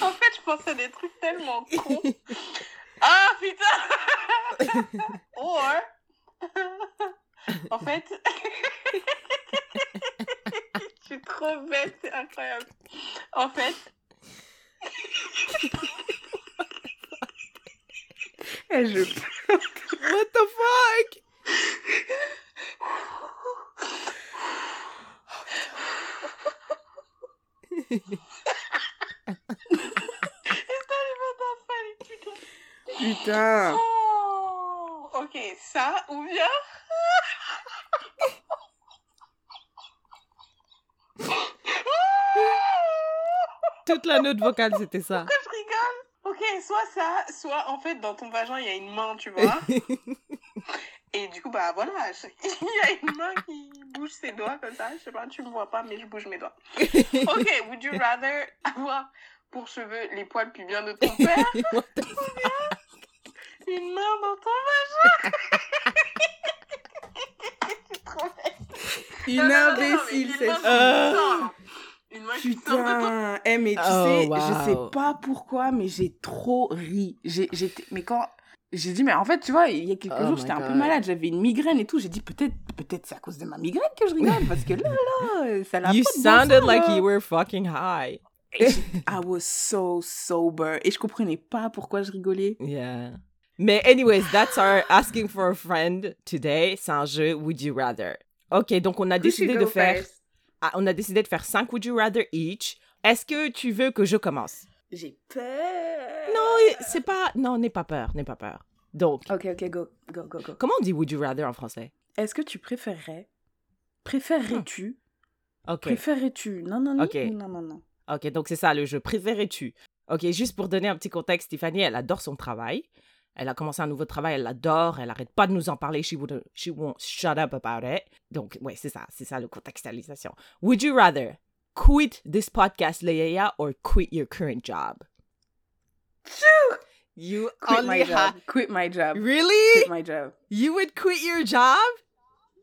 En fait, je pense à des trucs tellement cons. Ah putain Or En fait, je suis trop bête, c'est incroyable. En fait, Je... What the fuck? Putain. Oh, ok, ça ou bien? Toute la note vocale, c'était ça. Soit ça, soit en fait dans ton vagin il y a une main, tu vois. Et du coup, bah voilà, je- il y a une main qui bouge ses doigts comme ça. Je sais pas, tu me vois pas, mais je bouge mes doigts. Ok, would you rather avoir pour cheveux les poils pubiens de ton père What the- Une main dans ton vagin? Une Non, non, non, non, mais imbécile, cette Une main Putain. Eh, mais tu Oh, sais, wow. je sais pas pourquoi, mais j'ai trop ri. J'ai, j'étais, mais quand, j'ai dit, mais en fait, tu vois, il y a quelques Oh jours, j'étais un peu malade, j'avais une migraine et tout. J'ai dit, peut-être, peut-être c'est à cause de ma migraine que je rigole, parce que là, là, ça l'a You pas de bon sounded sens, like là. you were fucking high. I was so sober. Et je comprenais pas pourquoi je rigolais. Yeah. Mais anyways, that's our asking for a friend today. C'est un jeu Would You Rather? Ok, donc on a décidé de faire, on a décidé de faire 5 Would You Rather each. Est-ce que tu veux que je commence? J'ai peur. Non, c'est pas, non, n'aie pas peur, n'aie pas peur. Donc, Ok, ok, go, go, go, go. comment on dit Would You Rather en français? Est-ce que tu préférerais, préférerais-tu, Ok. préférerais-tu, non, non, non, Ok. non, non, non. Ok, donc c'est ça le jeu. Préférais-tu? Ok, juste pour donner un petit contexte, Tiffany, elle adore son travail. Elle a commencé un nouveau travail, elle l'adore, elle arrête pas de nous en parler. She, she won't shut up about it. Donc, ouais, c'est ça, c'est ça le contextualisation. Would you rather quit this podcast, Leia, or quit your current job? You Quit only my job. Quit my job. Really? Quit my job. You would quit your job?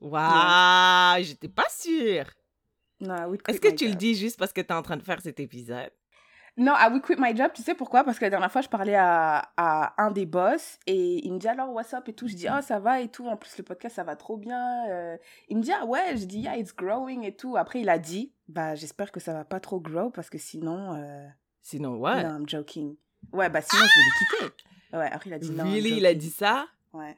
Wow, j'étais pas sûre. Non, I would quit Est-ce que tu le dis juste parce que t'es en train de faire cet épisode? Non, I would quit my job. Tu sais pourquoi? Parce que la dernière fois, je parlais à, à un des boss et il me dit alors what's up et tout. Je dis ah ça va et tout. En plus le podcast ça va trop bien. Euh, il me dit ah ouais. Je dis yeah it's growing et tout. Après il a dit bah j'espère que ça va pas trop grow parce que sinon euh, Sinon, what? non I'm joking. Ouais bah sinon je vais le quitter. Ouais après il a dit non. Really, il a dit ça? Ouais.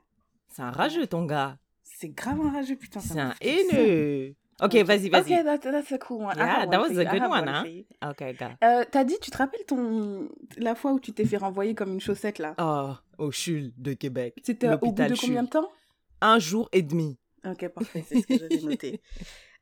C'est un rageux, ton gars. C'est grave un rageux putain. C'est un haineux. Ok, vas-y, vas-y. Ok, that, that's a cool one. Yeah, that was a good one, hein? for you. Ok, gars. Euh, T'as dit, tu te rappelles ton la fois où tu t'es fait renvoyer comme une chaussette là? Oh, au CHUL de Québec. C'était au bout de combien de temps? Un jour et demi. Ok, parfait, c'est ce que j'avais noté.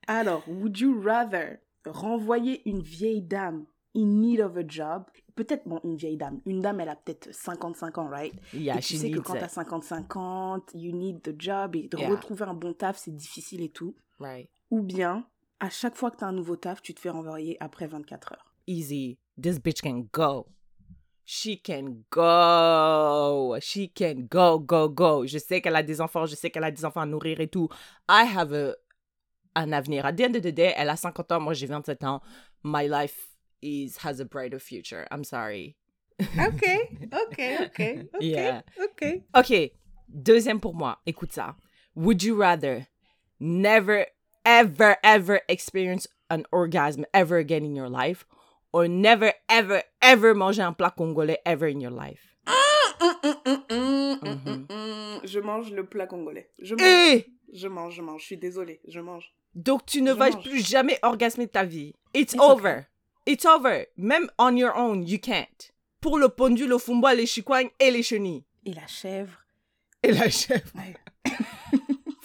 Alors, would you rather renvoyer une vieille dame in need of a job? Peut-être, bon, une vieille dame. Une dame, elle a peut-être 55 ans, right? Yeah, Et tu she sais que quand t'as it. 55 ans, you need the job et de Yeah. retrouver un bon taf, c'est difficile et tout. Right. Ou bien, à chaque fois que t'as un nouveau taf, tu te fais renvoyer après 24 heures. Easy. This bitch can go. she can go. She can go, go, go. Je sais qu'elle a des enfants, je sais qu'elle a des enfants à nourrir et tout. I have a, un avenir. At the end of the day, elle a 50 ans, moi j'ai 27 ans. My life is has a brighter future. I'm sorry. Ok, ok, ok, ok, Yeah. ok. Ok, deuxième pour moi. Écoute ça. Would you rather never, ever, ever experience an orgasm ever again in your life or never, ever, ever manger un plat congolais ever in your life? Hum. Je mange le plat congolais. Je mange, Et je mange, je mange. Je suis désolée, je mange. donc tu ne Je vas mange. plus jamais orgasmer de ta vie. It's, It's over. It's over. Même on your own, you can't. Pour le pendu, le fumba, les chicoignes et les chenilles. Et la chèvre. Et la chèvre.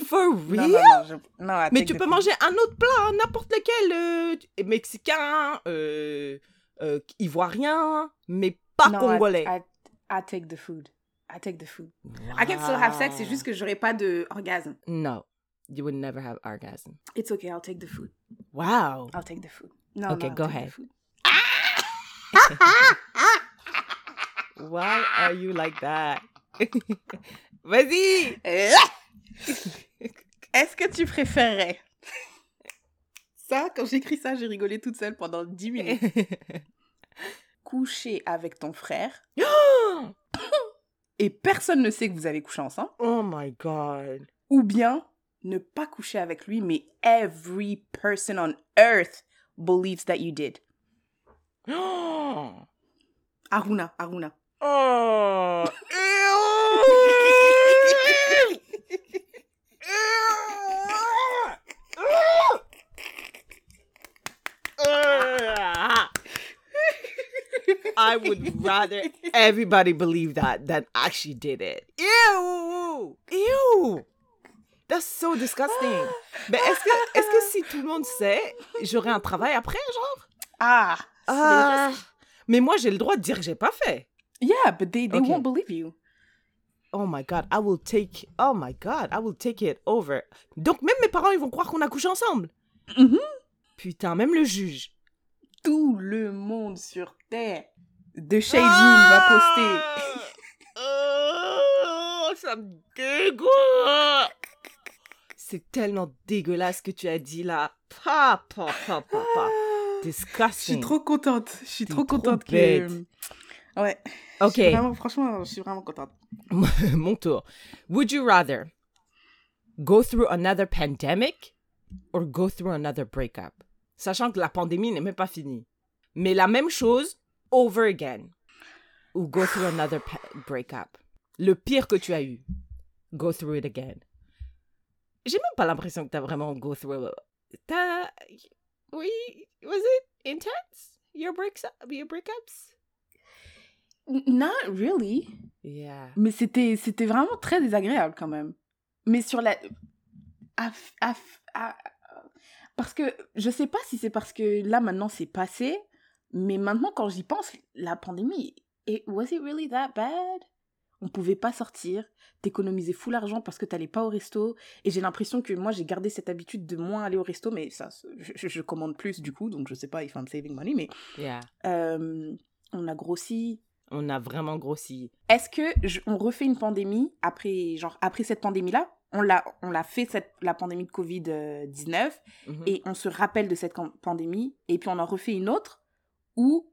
For Non, real? non, non, je- non, Mais tu peux manger un autre plat, n'importe lequel, euh, mexicain, euh, euh, ivoirien, mais pas Non, I- congolais. I, I take the food. I take the food. I can still have sex, c'est juste que j'aurai pas de orgasme. No, you would never have orgasm. It's okay, I'll take the food. Wow. I'll take the food. No, Okay, no, go ahead. Why are you like that? Vas-y! Est-ce que tu préférerais? Ça, quand j'écris ça, j'ai rigolé toute seule pendant 10 minutes. Coucher avec ton frère et personne ne sait que vous avez couché ensemble. oh my god. Ou bien ne pas coucher avec lui, mais every person on earth believes that you did. Aruna, Aruna. Oh! I would rather everybody believe that than actually did it. Ew! Ew! That's so disgusting. Mais est-ce que, est-ce que si tout le monde sait, j'aurai un travail après, genre? Ah! Ah! Mais moi, j'ai le droit de dire que j'ai pas fait. Yeah, but they, they Okay. won't believe you. Oh my god, I will take. Oh my god, I will take it over. Donc même mes parents, ils vont croire qu'on a couché ensemble. Mhm. Putain, même le juge. Tout le monde sur Terre de Shade Room va poster. Oh, ça me dégoûte. C'est tellement dégueulasse ce que tu as dit là. Pa, pa, pa, pa, pa. Je Disgusting. suis trop contente. Je suis trop trop contente bête. que. Ouais. Ok, Je vraiment, franchement, je suis vraiment contente. mon tour. Would you rather go through another pandemic or go through another breakup? Sachant que la pandémie n'est même pas finie. Mais la même chose over again. Ou go through another breakup. Le pire que tu as eu. Go through it again. J'ai même pas l'impression que t'as vraiment go through. T'as. Oui. Was it intense? Your breaks your breakups? Not really. Yeah. Mais c'était, c'était vraiment très désagréable quand même. Mais sur la. Parce que je sais pas si c'est parce que là maintenant c'est passé, mais maintenant quand j'y pense, la pandémie, was it really that bad? On pouvait pas sortir, t'économisais full argent parce que t'allais pas au resto, et j'ai l'impression que moi j'ai gardé cette habitude de moins aller au resto, mais ça, je, commande plus du coup, donc je sais pas if I'm saving money, mais Yeah. euh, on a grossi, On a vraiment grossi. est-ce que je- on refait une pandémie après genre après cette pandémie là on l'a on l'a fait cette la pandémie de Covid 19 Mhm. et on se rappelle de cette pandémie et puis on en refait une autre? Ou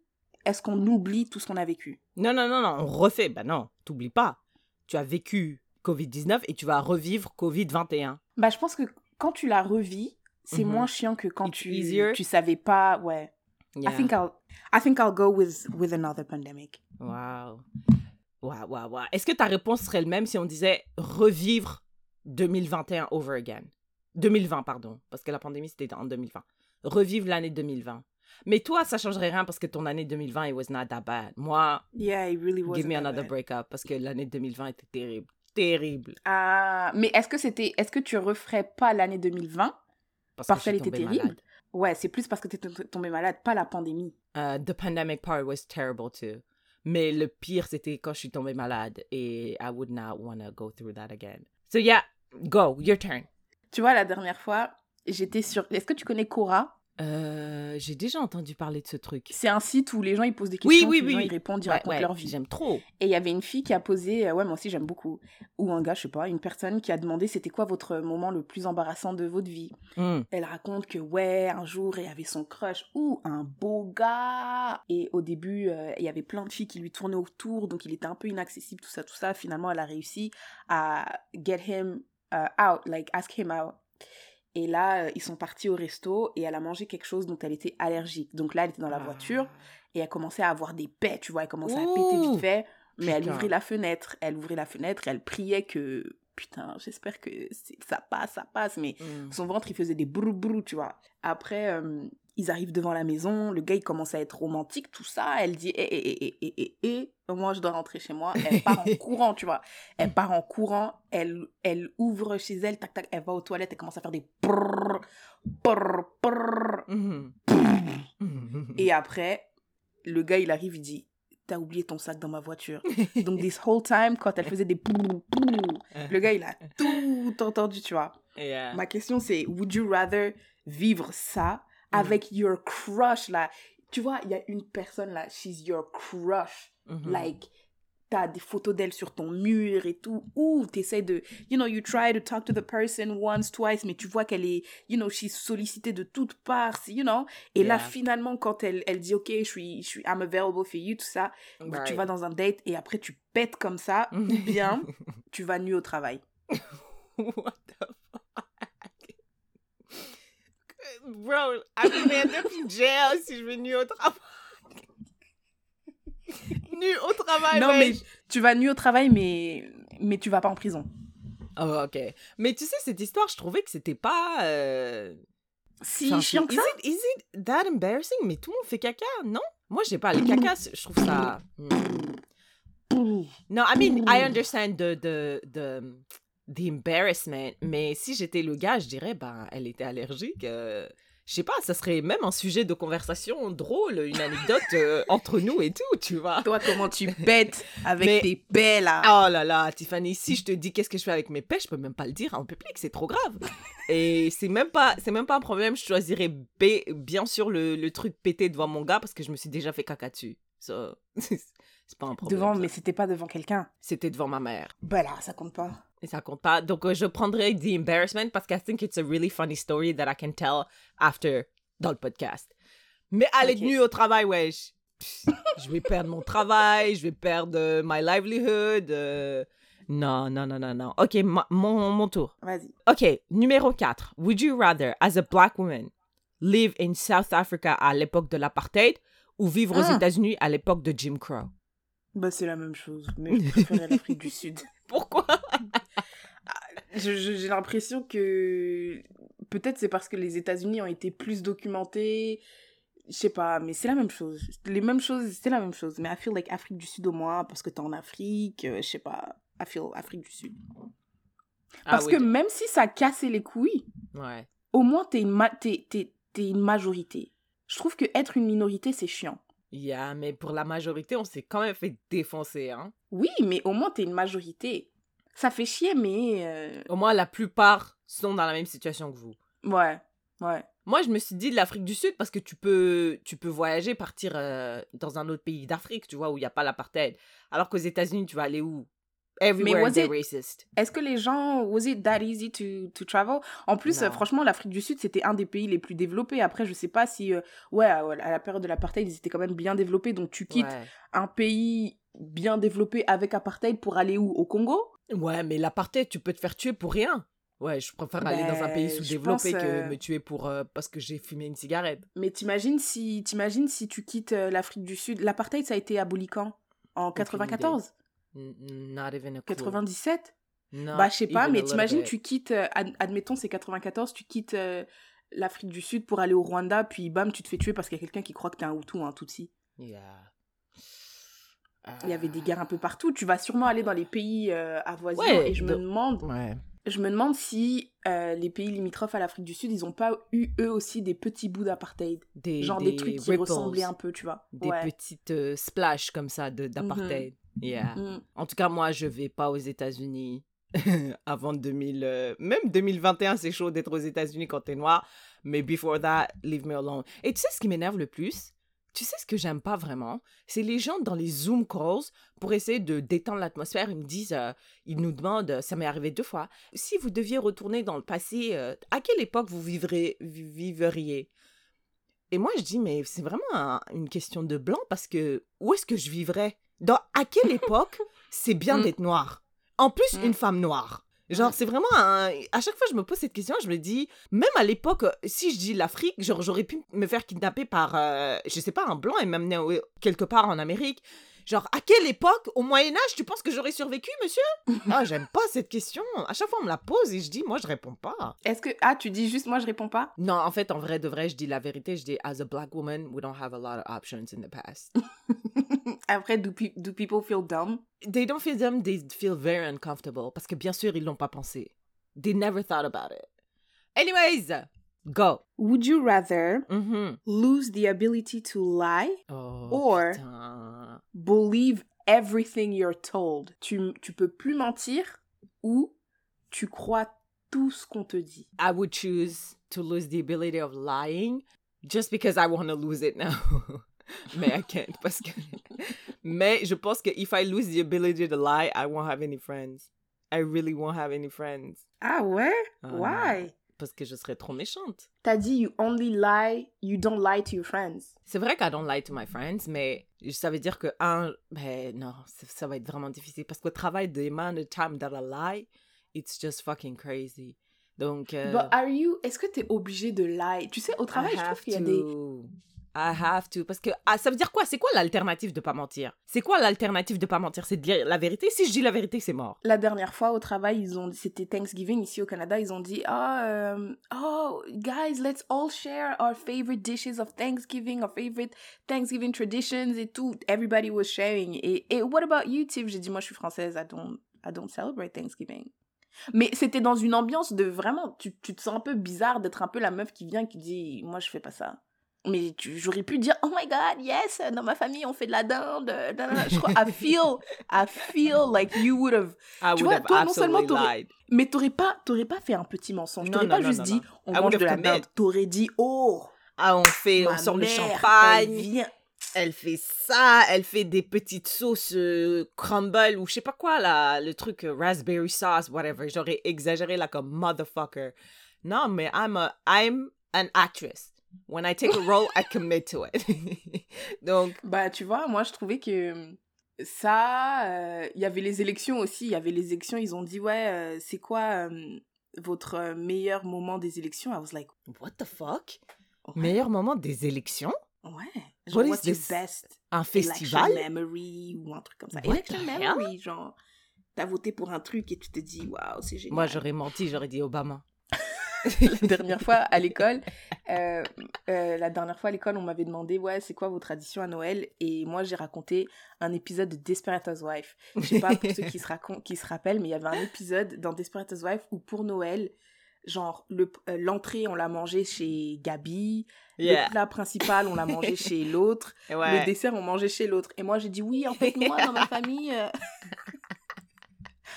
est-ce qu'on oublie tout ce qu'on a vécu? Non, non, non, non, on refait. Ben non, t'oublies pas. Tu as vécu Covid-19 et tu vas revivre Covid-21. Bah je pense que quand tu la revis, c'est Mhm. moins chiant que quand It's tu easier. tu savais pas ouais. Yeah. I think I'll I think I'll go with with another pandemic. Wow. Wow, wow, wow. Est-ce que ta réponse serait le même si on disait revivre 2021 over again? 2020, pardon, parce que la pandémie, c'était en 2020. Revivre l'année 2020. Mais toi, ça changerait rien parce que ton année 2020, it was not that bad. Moi, Yeah, it really give me another breakup parce que l'année 2020 était terrible. Terrible. Ah, mais est-ce que c'était est-ce que tu referais pas l'année 2020 Parce, qu'elle était tombée terrible? malade. Ouais, c'est plus parce que t'es t- tombé malade, pas la pandémie. Uh, the pandemic part was terrible too. Mais le pire, c'était quand je suis tombée malade et I would not want to go through that again. So yeah, go, your turn. Tu vois, la dernière fois, j'étais sur. Est-ce que tu connais Cora? Euh, J'ai déjà entendu parler de ce truc. C'est un site où les gens ils posent des Oui, questions, oui, puis les gens oui. ils répondent, ils Ouais, racontent ouais, leur vie. J'aime trop. Et il y avait une fille qui a posé, euh, ouais, moi aussi j'aime beaucoup, ou un gars, je sais pas, une personne qui a demandé c'était quoi votre moment le plus embarrassant de votre vie. Hmm. Elle raconte que, ouais, un jour, elle avait son crush, ou un beau gars. Et au début, euh, il y avait plein de filles qui lui tournaient autour, donc il était un peu inaccessible, tout ça, tout ça. Finalement, elle a réussi à get him uh, out, like ask him out. Et là, euh, ils sont partis au resto et elle a mangé quelque chose dont elle était allergique. Donc là, elle était dans la Ah. voiture et elle commençait à avoir des pets, tu vois, elle commençait à péter Ouh, vite fait. Mais elle ouvrait la fenêtre, elle ouvrait la fenêtre et elle priait que, putain, j'espère que ça passe, ça passe. Mais Hmm. son ventre, il faisait des brou brou, tu vois. Après, euh, ils arrivent devant la maison, le gars, il commence à être romantique, tout ça. Elle dit, eh, eh, eh, eh, eh, eh, eh, moi, je dois rentrer chez moi. Elle part en courant, tu vois. Elle part en courant, elle, elle ouvre chez elle, tac, tac, elle va aux toilettes, elle commence à faire des brrr, brrr. Mhm. Mhm. Et après, le gars, il arrive, il dit, t'as oublié ton sac dans ma voiture. Donc, this whole time, quand elle faisait des brrr, le gars, il a tout entendu, tu vois. Yeah. Ma question c'est, would you rather vivre ça Mhm. avec your crush là Tu vois, il y a une personne là, she's your crush. Mhm. Like, t'as des photos d'elle sur ton mur et tout. Ou t'essaies de, you know, you try to talk to the person once, twice, mais tu vois qu'elle est, you know, she's sollicitée de toutes parts, you know? Et là, finalement, quand elle, elle dit, OK, je suis, je suis, I'm available for you, tout ça, tu vas dans un date et après tu pètes comme ça, ou bien tu vas nu au travail. What the fuck? Bro, end up in jail si je vais nu au travail. nu au travail, non, mais tu vas nu au travail, mais, mais tu vas pas en prison. Oh, ok. Mais tu sais, cette histoire, je trouvais que c'était pas... euh, Si enfin, chiant que is ça. it, is it that embarrassing? Mais tout le monde fait caca, non? Moi, j'ai pas. Les caca, c'est- je trouve ça... hmm. No, I mean, I understand the, the, the, the embarrassment, mais si j'étais le gars, je dirais, ben, elle était allergique. euh, je sais pas, ça serait même un sujet de conversation drôle, une anecdote euh, entre nous et tout, tu vois. Toi, comment tu bêtes avec Mais- tes paix là? Oh là là, Tiffany, si je te dis qu'est-ce que je fais avec mes pêches, je peux même pas le dire en public, c'est trop grave. Et c'est même pas, c'est même pas un problème. Je choisirais B- bien sûr le, le truc pété devant mon gars parce que je me suis déjà fait caca dessus. Ça, c'est pas un problème. Devant, ça. mais c'était pas devant quelqu'un. C'était devant ma mère. Bah là, ça compte pas. Et ça compte pas. Donc, euh, je prendrais the embarrassment parce que I think it's a really funny story that I can tell after dans le podcast. Mais aller Ok. nu au travail, wesh. Pff, je vais perdre mon travail, je vais perdre euh, my livelihood. euh, Non, non, non, non, non. Ok, ma- mon, mon tour. Vas-y. Ok, numéro 4. Would you rather, as a black woman, live in South Africa à l'époque de l'apartheid ou vivre aux Ah. États-Unis à l'époque de Jim Crow? Bah, c'est la même chose. Mais je préférais l'Afrique du Sud. Pourquoi? Je- J'ai l'impression que. Peut-être c'est parce que les États-Unis ont été plus documentés. Je sais pas, mais c'est la même chose. Les mêmes choses, c'est la même chose. Mais I feel like Afrique du Sud au moins, parce que t'es en Afrique, euh, je sais pas. I feel Afrique du Sud. Parce Ah que oui, même si ça cassait les couilles, Ouais. au moins t'es une, ma- t'es une majorité. Je trouve que être une minorité, c'est chiant. Yeah, mais pour la majorité, on s'est quand même fait défoncer, hein. Oui, mais au moins t'es une majorité. Ça fait chier, mais... euh, Au moins, la plupart sont dans la même situation que vous. Ouais, ouais. Moi, je me suis dit de l'Afrique du Sud parce que tu peux, tu peux voyager, partir euh, dans un autre pays d'Afrique, tu vois, où il n'y a pas l'apartheid. Alors qu'aux États-Unis, tu vas aller où? Everywhere was it- racist. Est-ce que les gens... Was it that easy to, to travel? En plus, euh, franchement, l'Afrique du Sud, c'était un des pays les plus développés. Après, je sais pas si... euh, ouais, à la période de l'apartheid, ils étaient quand même bien développés. Donc, tu quittes Ouais. un pays bien développé avec apartheid pour aller où? Au Congo? Ouais, mais l'apartheid, tu peux te faire tuer pour rien. Ouais, je préfère aller dans un pays Ben, sous-développé que euh, me tuer pour euh, parce que j'ai fumé une cigarette. Mais t'imagines si, t'imagines si tu quittes l'Afrique du Sud L'apartheid, ça a été aboli quand? En Aucune 94 N- Not even a clue. 97 Not Bah, je sais pas, mais t'imagines, tu quittes, euh, ad- admettons, c'est 94, tu quittes euh, l'Afrique du Sud pour aller au Rwanda, puis bam, tu te fais tuer parce qu'il y a quelqu'un qui croit que t'es un Hutu ou un Tutsi. Yeah. Il y avait des guerres un peu partout. Tu vas sûrement aller dans les pays euh, avoisinants Ouais, et je me de- demande, Ouais. je me demande si euh, les pays limitrophes à l'Afrique du Sud, ils ont pas eu eux aussi des petits bouts d'apartheid, Des, genre des, trucs qui ripples, ressemblaient un peu, tu vois. Des ouais. petites euh, splashes comme ça de- d'apartheid. Yeah. Mm. En tout cas, moi, je vais pas aux États-Unis. Avant 2000, euh, même 2021, c'est chaud d'être aux États-Unis quand t'es noir. Mais before that, leave me alone. Et tu sais ce qui m'énerve le plus? Tu sais ce que j'aime pas vraiment? C'est les gens dans les Zoom calls pour essayer de détendre l'atmosphère. Ils me disent, euh, ils nous demandent, ça m'est arrivé deux fois, si vous deviez retourner dans le passé, euh, à quelle époque vous vivrez, vi- vivriez? Et moi, je dis, mais c'est vraiment un- une question de blanc parce que où est-ce que je vivrais? Dans à quelle époque c'est bien Mm. d'être noir? En plus, Mm. une femme noire. Genre, c'est vraiment un... À chaque fois, je me pose cette question, je me dis, même à l'époque, si je dis l'Afrique, genre, j'aurais pu me faire kidnapper par, euh, je sais pas, un blanc et m'amener quelque part en Amérique. Genre, à quelle époque, au Moyen-Âge, tu penses que j'aurais survécu, monsieur? Ah, j'aime pas cette question. À chaque fois, on me la pose et je dis, moi, je réponds pas. Est-ce que. Ah, tu dis juste moi, je réponds pas? Non, en fait, en vrai de vrai, je dis la vérité. Je dis, as a black woman, we don't have a lot of options in the past. Après, do, pe- do people feel dumb They don't feel them, they feel very uncomfortable. Parce que bien sûr, ils l'ont pas pensé. They never thought about it. Anyways, go. Would you rather Mhm. lose the ability to lie Oh, Or- putain. believe everything you're told tu, tu peux plus mentir ou tu crois tout ce qu'on te dit I would choose to lose the ability of lying just because I want to lose it now. Mais I can't parce que... Mais je pense que if I lose the ability to lie, I won't have any friends. I really won't have any friends. Ah ouais? Non. Why? Parce que je serais trop méchante. T'as dit you only lie, you don't lie to your friends. C'est vrai qu'I don't lie to my friends, mais ça veut dire que, un, ben non, ça, ça va être vraiment difficile parce qu'au travail, the amount of time that I lie, it's just fucking crazy. Donc, euh, But are you, est-ce que t'es obligé de lie? Tu sais, au travail, I je trouve qu'il y a des... I have to. Parce que ah, ça veut dire quoi? C'est quoi l'alternative de pas mentir? C'est quoi l'alternative de pas mentir? C'est de dire la vérité? Si je dis la vérité, c'est mort. La dernière fois au travail, ils ont, c'était Thanksgiving ici au Canada, ils ont dit ah euh, oh guys let's all share our favorite dishes of Thanksgiving, our favorite Thanksgiving traditions et tout. Everybody was sharing. Et, et what about you, Tiff? J'ai dit moi je suis française, I don't I don't celebrate Thanksgiving. Mais c'était dans une ambiance de vraiment, tu, tu te sens un peu bizarre d'être un peu la meuf qui vient qui dit moi je fais pas ça. Mais tu- j'aurais pu dire, oh my god, yes, dans ma famille on fait de la dinde. da. Je crois, I feel, I feel like you would have I Tu would vois, have toi, non seulement t'aurais- mais t'aurais pas, t'aurais pas fait un petit mensonge. T'aurais pas non, juste non, dit, non. on I mange de la dinde. T'aurais dit, oh, Ah, on fait, on sort le champagne. Elle fait ça, elle fait des petites sauces euh, crumble ou je sais pas quoi là, le truc euh, raspberry sauce, whatever. J'aurais exagéré là comme motherfucker. Non, mais I'm a, I'm an actress. When I take a role, I commit to it. Donc, Bah, tu vois, moi, je trouvais que ça, euh, il y avait les élections aussi. Il y avait les élections, ils ont dit, ouais, euh, c'est quoi euh, votre euh, meilleur moment des élections? I was like, what the fuck? ouais, Meilleur moment des élections? ouais. What Genre, is what's your this? best Un election festival? memory ou un truc comme ça? What election memory, genre, t'as voté pour un truc et tu te dis, waouh, c'est génial. Moi, j'aurais menti, j'aurais dit Obama. la dernière fois à l'école, euh, euh, la dernière fois à l'école, on m'avait demandé ouais c'est quoi vos traditions à Noël? Et moi j'ai raconté un épisode de Desperate Housewives. Je sais pas pour ceux qui se qui se rappellent, mais il y avait un épisode dans Desperate Housewives où pour Noël, genre le euh, l'entrée on l'a mangé chez Gabi, Yeah. le plat principal on l'a mangé chez l'autre, le Ouais. dessert on mangeait chez l'autre. Et moi j'ai dit oui en fait moi dans ma famille. euh,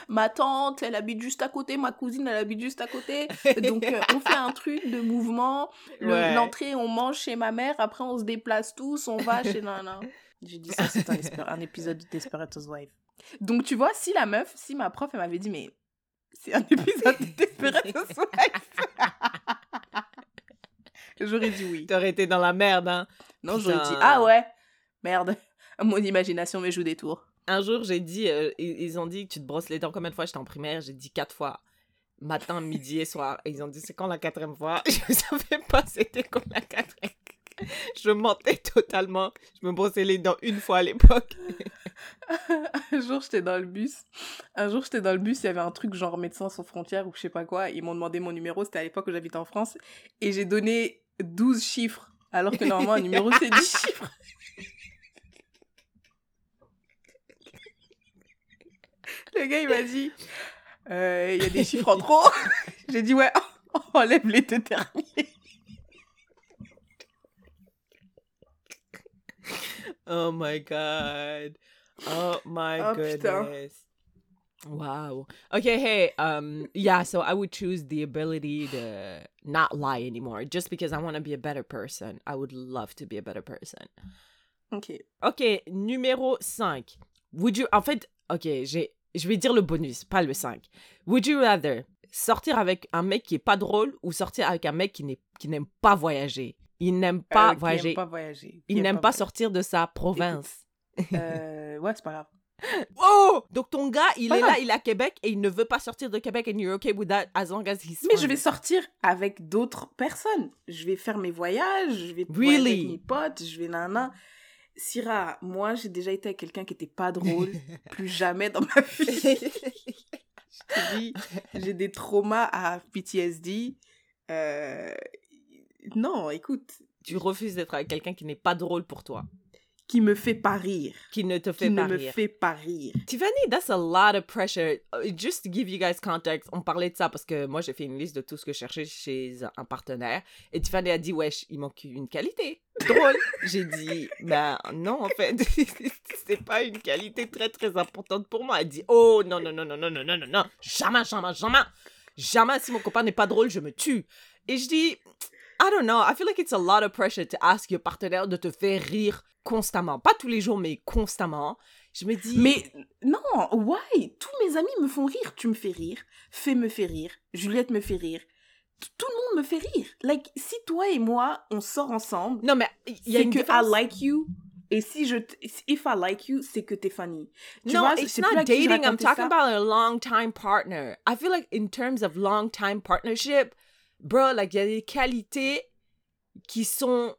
Ma tante, elle habite juste à côté, ma cousine, elle habite juste à côté. Donc, euh, on fait un truc de mouvement. Le- Ouais. L'entrée, on mange chez ma mère. Après, on se déplace tous. On va chez Nana. J'ai dit ça, c'est un, épisode de Desperate Housewives. Donc, tu vois, si la meuf, si ma prof, elle m'avait dit, mais c'est un épisode de Desperate Housewives. J'aurais dit oui. T'aurais été dans la merde, hein. Non, j'aurais dit, ah ouais, merde. Mon imagination me joue des tours. Un jour, j'ai dit, euh, ils, ont dit, tu te brosses les dents combien de fois? J'étais en primaire, j'ai dit quatre fois. Matin, midi et soir. Et ils ont dit, c'est quand la quatrième fois? Je savais pas c'était quand la quatrième. Je mentais totalement. Je me brossais les dents une fois à l'époque. un jour, j'étais dans le bus. Un jour, j'étais dans le bus, il y avait un truc genre médecins sans frontières ou je sais pas quoi. Ils m'ont demandé mon numéro, c'était à l'époque où j'habitais en France. Et j'ai donné 12 chiffres. Alors que normalement, un numéro, c'est 10 chiffres. Le gars, il m'a dit Euh, il y a des chiffres en trop. J'ai dit Ouais, enlève les deux derniers. Oh my god. Oh my Oh, putain. goodness. Wow. Okay, hey, um, yeah, so I would choose the ability to not lie anymore just because I want to be a better person. I would love to be a better person. Ok. Ok, numéro 5. Would you, en fait, ok, j'ai, je vais dire le bonus, pas le 5. Would you rather sortir avec un mec qui est pas drôle ou sortir avec un mec qui n'aime pas voyager? Il n'aime pas Euh, voyager. aime pas voyager. Il n'aime pas sortir de sa province. Euh, ouais, c'est pas grave. Oh! Donc ton gars, il Pas est là, il est à Québec et il ne veut pas sortir de Québec and you're okay with that as long as he's Mais je vais sortir avec d'autres personnes. Je vais faire mes voyages, je vais Really? avec mes potes, je vais nana. Syrah, moi j'ai déjà été avec quelqu'un qui était pas drôle, plus jamais dans ma vie. je te dis, j'ai des traumas à PTSD. Euh, Non, écoute, Tu refuses d'être avec quelqu'un qui n'est pas drôle pour toi, qui me fait pas rire, qui ne te fait qui pas ne me fait pas rire. Tiffany, that's a lot of pressure. Uh, Just to give you guys context, on parlait de ça parce que moi j'ai fait une liste de tout ce que je cherchais chez un partenaire et Tiffany a dit wesh, il manque une qualité. Drôle. j'ai dit ben non en fait, c'est pas une qualité très très importante pour moi. Elle dit oh non non non non non non non non non, jamais jamais jamais jamais si mon copain n'est pas drôle, je me tue. Et je dis I don't know, I feel like it's a lot of pressure to ask your partenaire de te faire rire constamment, pas tous les jours mais constamment. Je me dis Mais non, why? Tous mes amis me font rire. Tu me fais rire. Fais me fait rire. Juliette me fait rire. Tout le monde me fait rire. Like, si toi et moi, on sort ensemble, Non, mais il y a une que différence. I like you. Et si je... If I like you, c'est que t'es funny. Tu no, vois, it's not dating. I'm talking ça. about a long time partner. I feel like in terms of long time partnership, bro, like il y a des qualités qui sont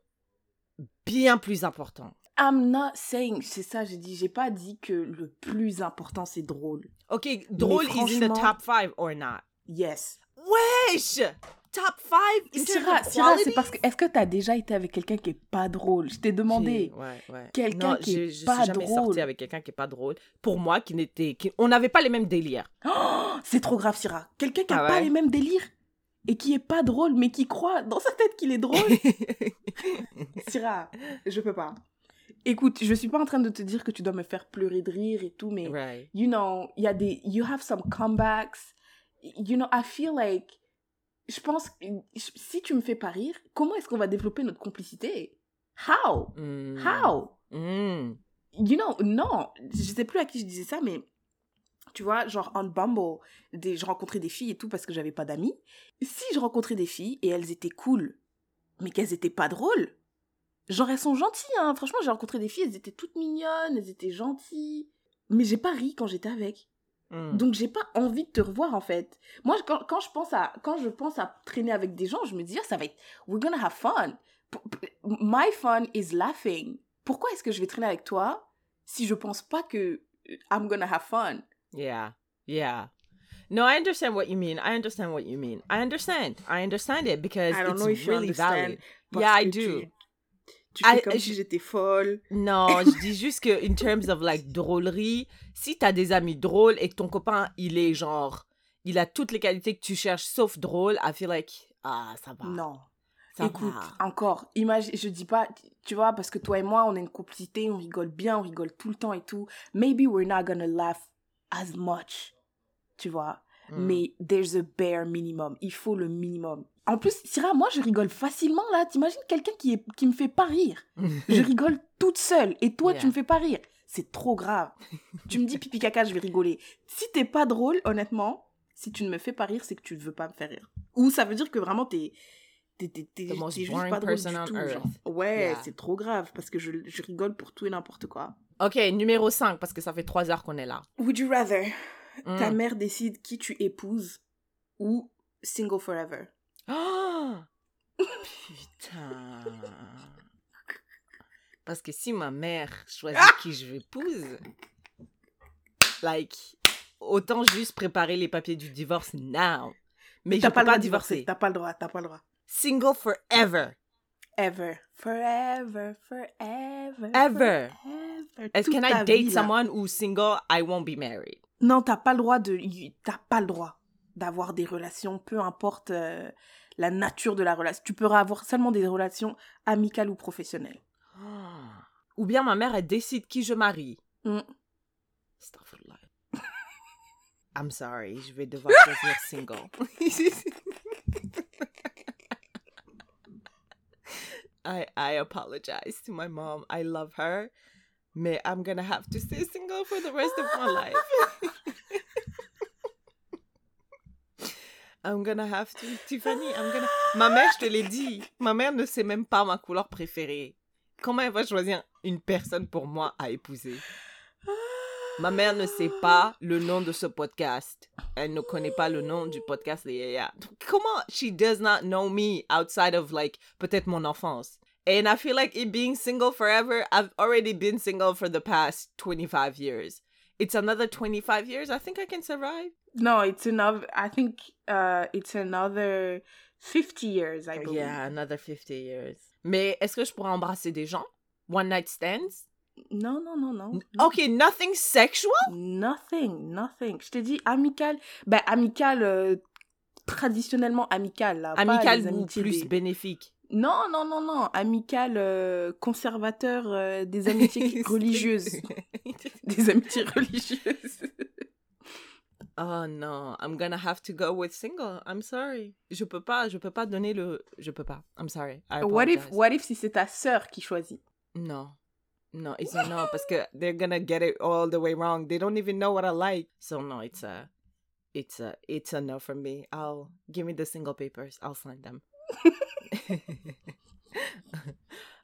bien plus importantes. I'm not saying... C'est ça, j'ai dit. J'ai pas dit que le plus important, c'est drôle. Ok, drôle is in the top five or not? Yes. Wesh! Top five in terms Syrah, c'est parce que... Est-ce que t'as déjà été avec quelqu'un qui est pas drôle? Je t'ai demandé. Ouais, ouais. Quelqu'un qui est je, je pas suis jamais drôle. sortie avec quelqu'un qui est pas drôle. Pour moi, qui n'était, qui- on n'avait pas les mêmes délires. Oh, c'est trop grave, Syrah. Quelqu'un qui a Ah pas ouais? les mêmes délires? Et qui est pas drôle, mais qui croit dans sa tête qu'il est drôle. Syrah, je peux pas. Écoute, je suis pas en train de te dire que tu dois me faire pleurer de rire et tout, mais right. you know, il y a des, you have some comebacks. You know, I feel like, je pense, que si tu me fais pas rire, comment est-ce qu'on va développer notre complicité? How? Mm. How? Mm. You know, non, je sais plus à qui je disais ça, mais tu vois, genre on Bumble, des, je rencontrais des filles et tout parce que j'avais pas d'amis. Si je rencontrais des filles et elles étaient cool, mais qu'elles étaient pas drôles, genre elles sont gentilles, hein. Franchement, j'ai rencontré des filles, elles étaient toutes mignonnes, elles étaient gentilles. Mais j'ai pas ri quand j'étais avec. Mm. Donc j'ai pas envie de te revoir en fait. Moi, quand, quand je pense à quand je pense à traîner avec des gens, je me dis ah, ça va être we're gonna have fun. My fun is laughing. Pourquoi est-ce que je vais traîner avec toi si je pense pas que euh, I'm gonna have fun? Yeah, yeah. No, I understand what you mean. I understand what you mean. I understand. I understand it because I don't it's know if you really valid. Yeah, I que do. Tu, tu fais I- comme je- si j'étais folle. Non, je dis juste que in terms of like drôlerie, si t'as des amis drôles et que ton copain il est genre, il a toutes les qualités que tu cherches sauf drôle, I feel like ah ça va. Non. ça Écoute, va. encore, imagine, je dis pas, tu vois, parce que toi et moi, on a une complicité, on rigole bien, on rigole tout le temps et tout. Maybe we're not gonna laugh as much, tu vois. Mm. Mais there's a bare minimum. Il faut le minimum. En plus, Syrah, moi, je rigole facilement, là. T'imagines quelqu'un qui, est, qui me fait pas rire? Je rigole toute seule. Et toi, Yeah. tu me fais pas rire. C'est trop grave. tu me dis pipi caca, je vais rigoler. Si t'es pas drôle, honnêtement, si tu ne me fais pas rire, c'est que tu ne veux pas me faire rire. Ou ça veut dire que vraiment, t'es... T'es, juste pas drôle du tout, genre. Ouais, Yeah. c'est trop grave parce que je, je rigole pour tout et n'importe quoi. Ok, numéro 5 parce que ça fait trois heures qu'on est là. Would you rather Mm. ta mère décide qui tu épouses ou single forever? Ah! Putain. Parce que si ma mère choisit qui je vais épouse, like, autant juste préparer les papiers du divorce now. Mais je T'as peux pas le droit pas divorcer. T'as pas le droit, t'as pas le droit. Single forever. Ever. Forever, forever. Ever. forever. Est-ce can I date vie, someone who single, I won't be married? Non, t'as pas le droit de. T'as pas le droit d'avoir des relations, peu importe euh, la nature de la relation. Tu pourras avoir seulement des relations amicales ou professionnelles. Ah. Ou bien ma mère, elle décide qui je marie. Mm. I'm sorry, je vais devoir choisir single. I I apologize to my mom. I love her. Mais I'm gonna have to stay single for the rest of my life. I'm gonna have to. Tiffany, I'm gonna. Ma mère, je te l'ai dit, ma mère ne sait même pas ma couleur préférée. Comment elle va choisir une personne pour moi à épouser? Ma mère ne sait pas le nom de ce podcast. Elle ne connaît pas le nom du podcast de Yaya. Donc, Comment she does not know me outside of like peut-être mon enfance? And I feel like it being single forever, I've already been single for the past 25 years. It's another 25 years I think I can survive? No, it's another. I think uh, it's another 50 years, I believe. Yeah, another 50 years. Mais est-ce que je pourrais embrasser des gens? One night stands? Non, non, non, non. Okay, nothing sexual? Nothing, nothing. Je t'ai dit amical. Ben, amical, euh, traditionnellement amical. Là, pas Amical les plus des- bénéfique? Non, non, non, non. Amical, euh, conservateur euh, des amitiés religieuses. Des amitiés religieuses. Oh non, I'm gonna have to go with single. I'm sorry. Je peux pas, je peux pas donner le... Je peux pas. I'm sorry. I What if, what if si c'est ta sœur qui choisit? No. No, it's a no parce que they're gonna get it all the way wrong. They don't even know what I like. So no, it's a it's a it's a no from me. I'll give me the single papers. I'll sign them.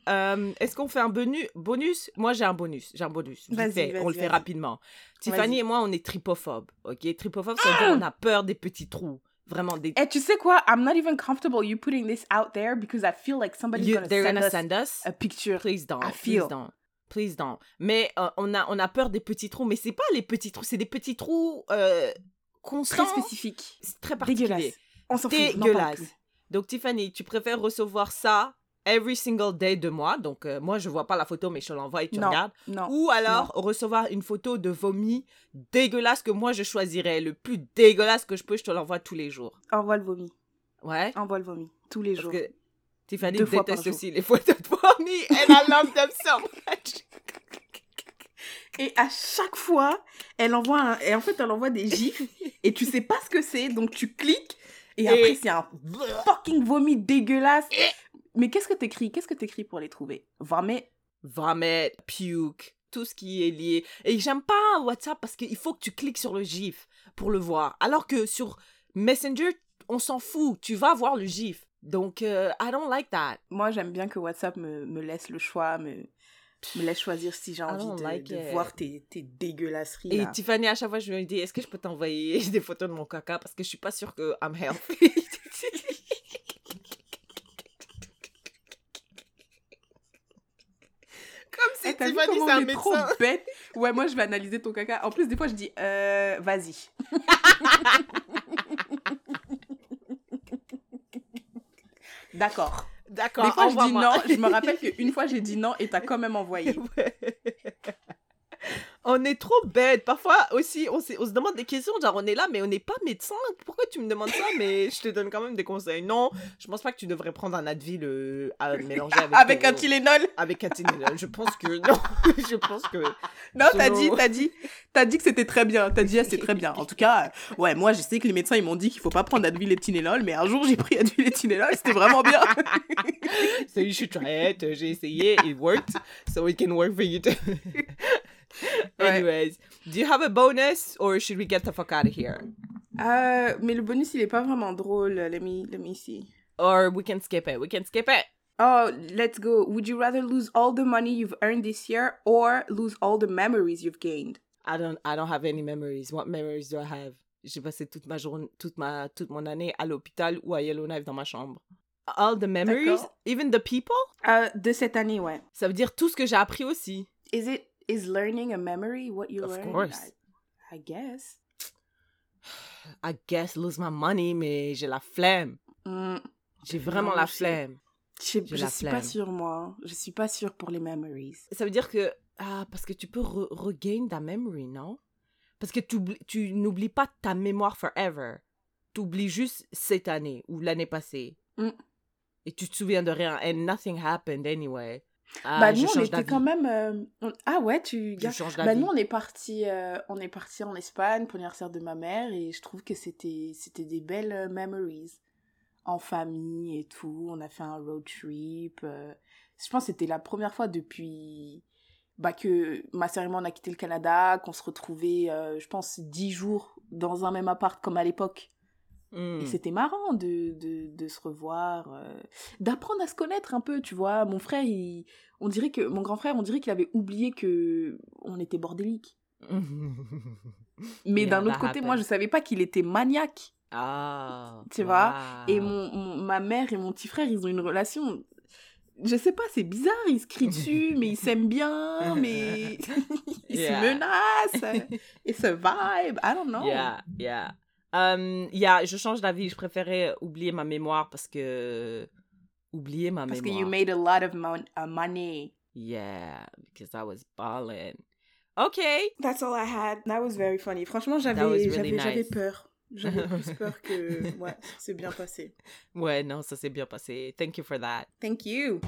Euh, Est-ce qu'on fait un bonus Bonus? Moi, j'ai un bonus. J'ai un bonus. Vite fait, on le fait rapidement. Tiffany et moi, on est tripophobes. Ok, tripophobes, ça veut dire on a peur des petits trous. Vraiment des. Eh, tu sais quoi? I'm not even comfortable you putting this out there because I feel like somebody's You- gonna they're send gonna us send us? a picture. Please don't. I Please feel. don't. Please don't. Mais euh, on, a, on a peur des petits trous. Mais c'est pas les petits trous, c'est des petits trous euh, constants. Très spécifique. C'est très particulier. Dégueulasse. Dégueulasse. Donc Tiffany, tu préfères recevoir ça every single day de moi. Donc euh, moi, je vois pas la photo, mais je l'envoie et tu Non. regardes. Non. Ou alors recevoir une photo de vomi dégueulasse que moi je choisirais. Le plus dégueulasse que je peux, je te l'envoie tous les jours. Envoie le vomi. Ouais. Envoie le vomi. Tous les Parce jours. que Tiffany Deux déteste aussi les photos de vomi. And I love them so much. Et à chaque fois, elle envoie un... et en fait, elle envoie des gifs et tu sais pas ce que c'est, donc tu cliques et, Et- après c'est un fucking vomi dégueulasse. Mais qu'est-ce que t'écris? Qu'est-ce que t'écris pour les trouver? Vomit. vomit, puke, tout ce qui est lié. Et j'aime pas WhatsApp parce qu'il faut que tu cliques sur le gif pour le voir. Alors que sur Messenger, on s'en fout. Tu vas voir le gif. Donc, euh, I don't like that. Moi, j'aime bien que WhatsApp me, me laisse le choix, me, me laisse choisir si j'ai envie de, like de voir tes, tes dégueulasseries. Et là. Tiffany, à chaque fois, je me dis, est-ce que je peux t'envoyer des photos de mon caca? Parce que je suis pas sûre que I'm healthy. Comme si vu Tiffany, c'est un est trop médecin. bête? Ouais, moi, je vais analyser ton caca. En plus, des fois, je dis, euh, vas-y. D'accord. D'accord, Des fois, je dis non. Je me rappelle qu'une fois, j'ai dit non et t'as quand même envoyé. Ouais. On est trop bête. Parfois aussi, on, se demande des questions, genre on est là, mais on n'est pas médecin. Pourquoi tu me demandes ça? Mais je te donne quand même des conseils. Non, je pense pas que tu devrais prendre un Advil euh, à mélanger avec, Avec ton- un Tylenol. Avec un Tylenol. Je pense que non. je pense que Non, t'as dit, t'as dit, t'as dit que c'était très bien. T'as dit, ah, c'est très bien. En tout cas, euh, ouais, moi, je sais que les médecins, ils m'ont dit qu'il faut pas prendre Advil et Tylenol, mais un jour, j'ai pris Advil et Tylenol, c'était vraiment bien. so you should try it. J'ai essayé, it worked, so it can work for you too. Anyways, do you have a bonus or should we get the fuck out of here? Euh, mais le bonus, il est pas vraiment drôle. Let me, let me see. Or we can skip it. We can skip it. Oh, let's go. Would you rather lose all the money you've earned this year or lose all the memories you've gained? I don't I don't have any memories. What memories do I have? J'ai passé toute ma journée, toute ma toute mon année à l'hôpital ou à Yellowknife dans ma chambre. All the memories, even the people? Euh, de cette année, ouais. Ça veut dire tout ce que j'ai appris aussi. Is it is learning a memory what you Of learned? course. I, I guess. I guess lose my money, mais j'ai la flemme. Mm, J'ai vraiment Non, la flemme. je je la suis pas sûre, moi. Je suis pas sûre pour les memories. Ça veut dire que ah parce que tu peux re- regain ta memory, non? Parce que tu tu n'oublies pas ta mémoire forever. Tu oublies juste cette année ou l'année passée. Mm. Et tu te souviens de rien. And nothing happened anyway. Ah, bah nous on était quand même. euh, on- Ah ouais, tu. Je gardes- change Bah nous on est parti, euh, on est parti en Espagne pour l'anniversaire de ma mère et je trouve que c'était c'était des belles euh, memories en famille et tout. On a fait un road trip. euh, Je pense que c'était la première fois depuis bah que ma sœur et moi on a quitté le Canada, qu'on se retrouvait, je pense dix jours dans un même appart comme à l'époque. Hmm. Et c'était marrant de, de, de se revoir, euh, d'apprendre à se connaître un peu, tu vois. Mon frère, il, on dirait que, mon grand frère, on dirait qu'il avait oublié que on était bordélique. Mais d'un autre côté, moi, je savais pas qu'il était maniaque. Ah. Tu vois, Et mon, mon- ma mère et mon petit frère, ils ont une relation. Je sais pas, c'est bizarre, ils se crient dessus, mais ils s'aiment bien, mais ils Yeah. se menacent, ils se vibe, I don't know. Yeah, yeah. Um, yeah, je change d'avis. Je préférais oublier ma mémoire parce que. Oublier ma Parce que mémoire. you made a lot of mon- uh, money. Yeah, because I was balling. Okay. That's all I had. That was very funny. Franchement, j'avais really j'avais j'avais nice. peur. J'avais plus peur que ouais, c'est bien passé. Ouais, non, ça s'est bien passé. Thank you for that. Thank you.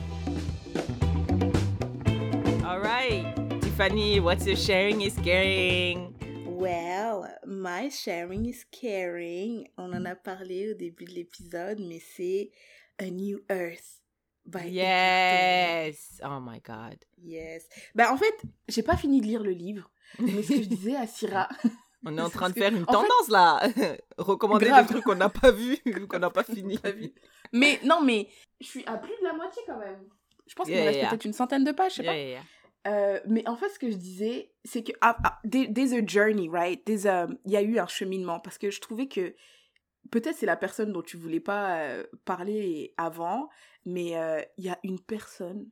All right. Tiffany, what's your sharing is caring? Well, my sharing is caring. On en a parlé au début de l'épisode, mais c'est A New Earth by Yes. Oh my God. Yes. Ben en fait, j'ai pas fini de lire le livre, mais ce que je disais à Syrah, On est en train de faire une fait- tendance là. Recommander Grave. des trucs qu'on n'a pas vus, qu'on n'a pas fini. Vu. mais non, mais je suis à plus de la moitié quand même. Je pense qu'il Yeah, me reste yeah. peut-être une centaine de pages, je sais Yeah, pas. Euh, mais en fait, ce que je disais, c'est que ah, ah, there- there's a journey, right? A- Il y a eu un cheminement parce que je trouvais que peut-être c'est la personne dont tu voulais pas euh, parler avant, mais euh, il y a une personne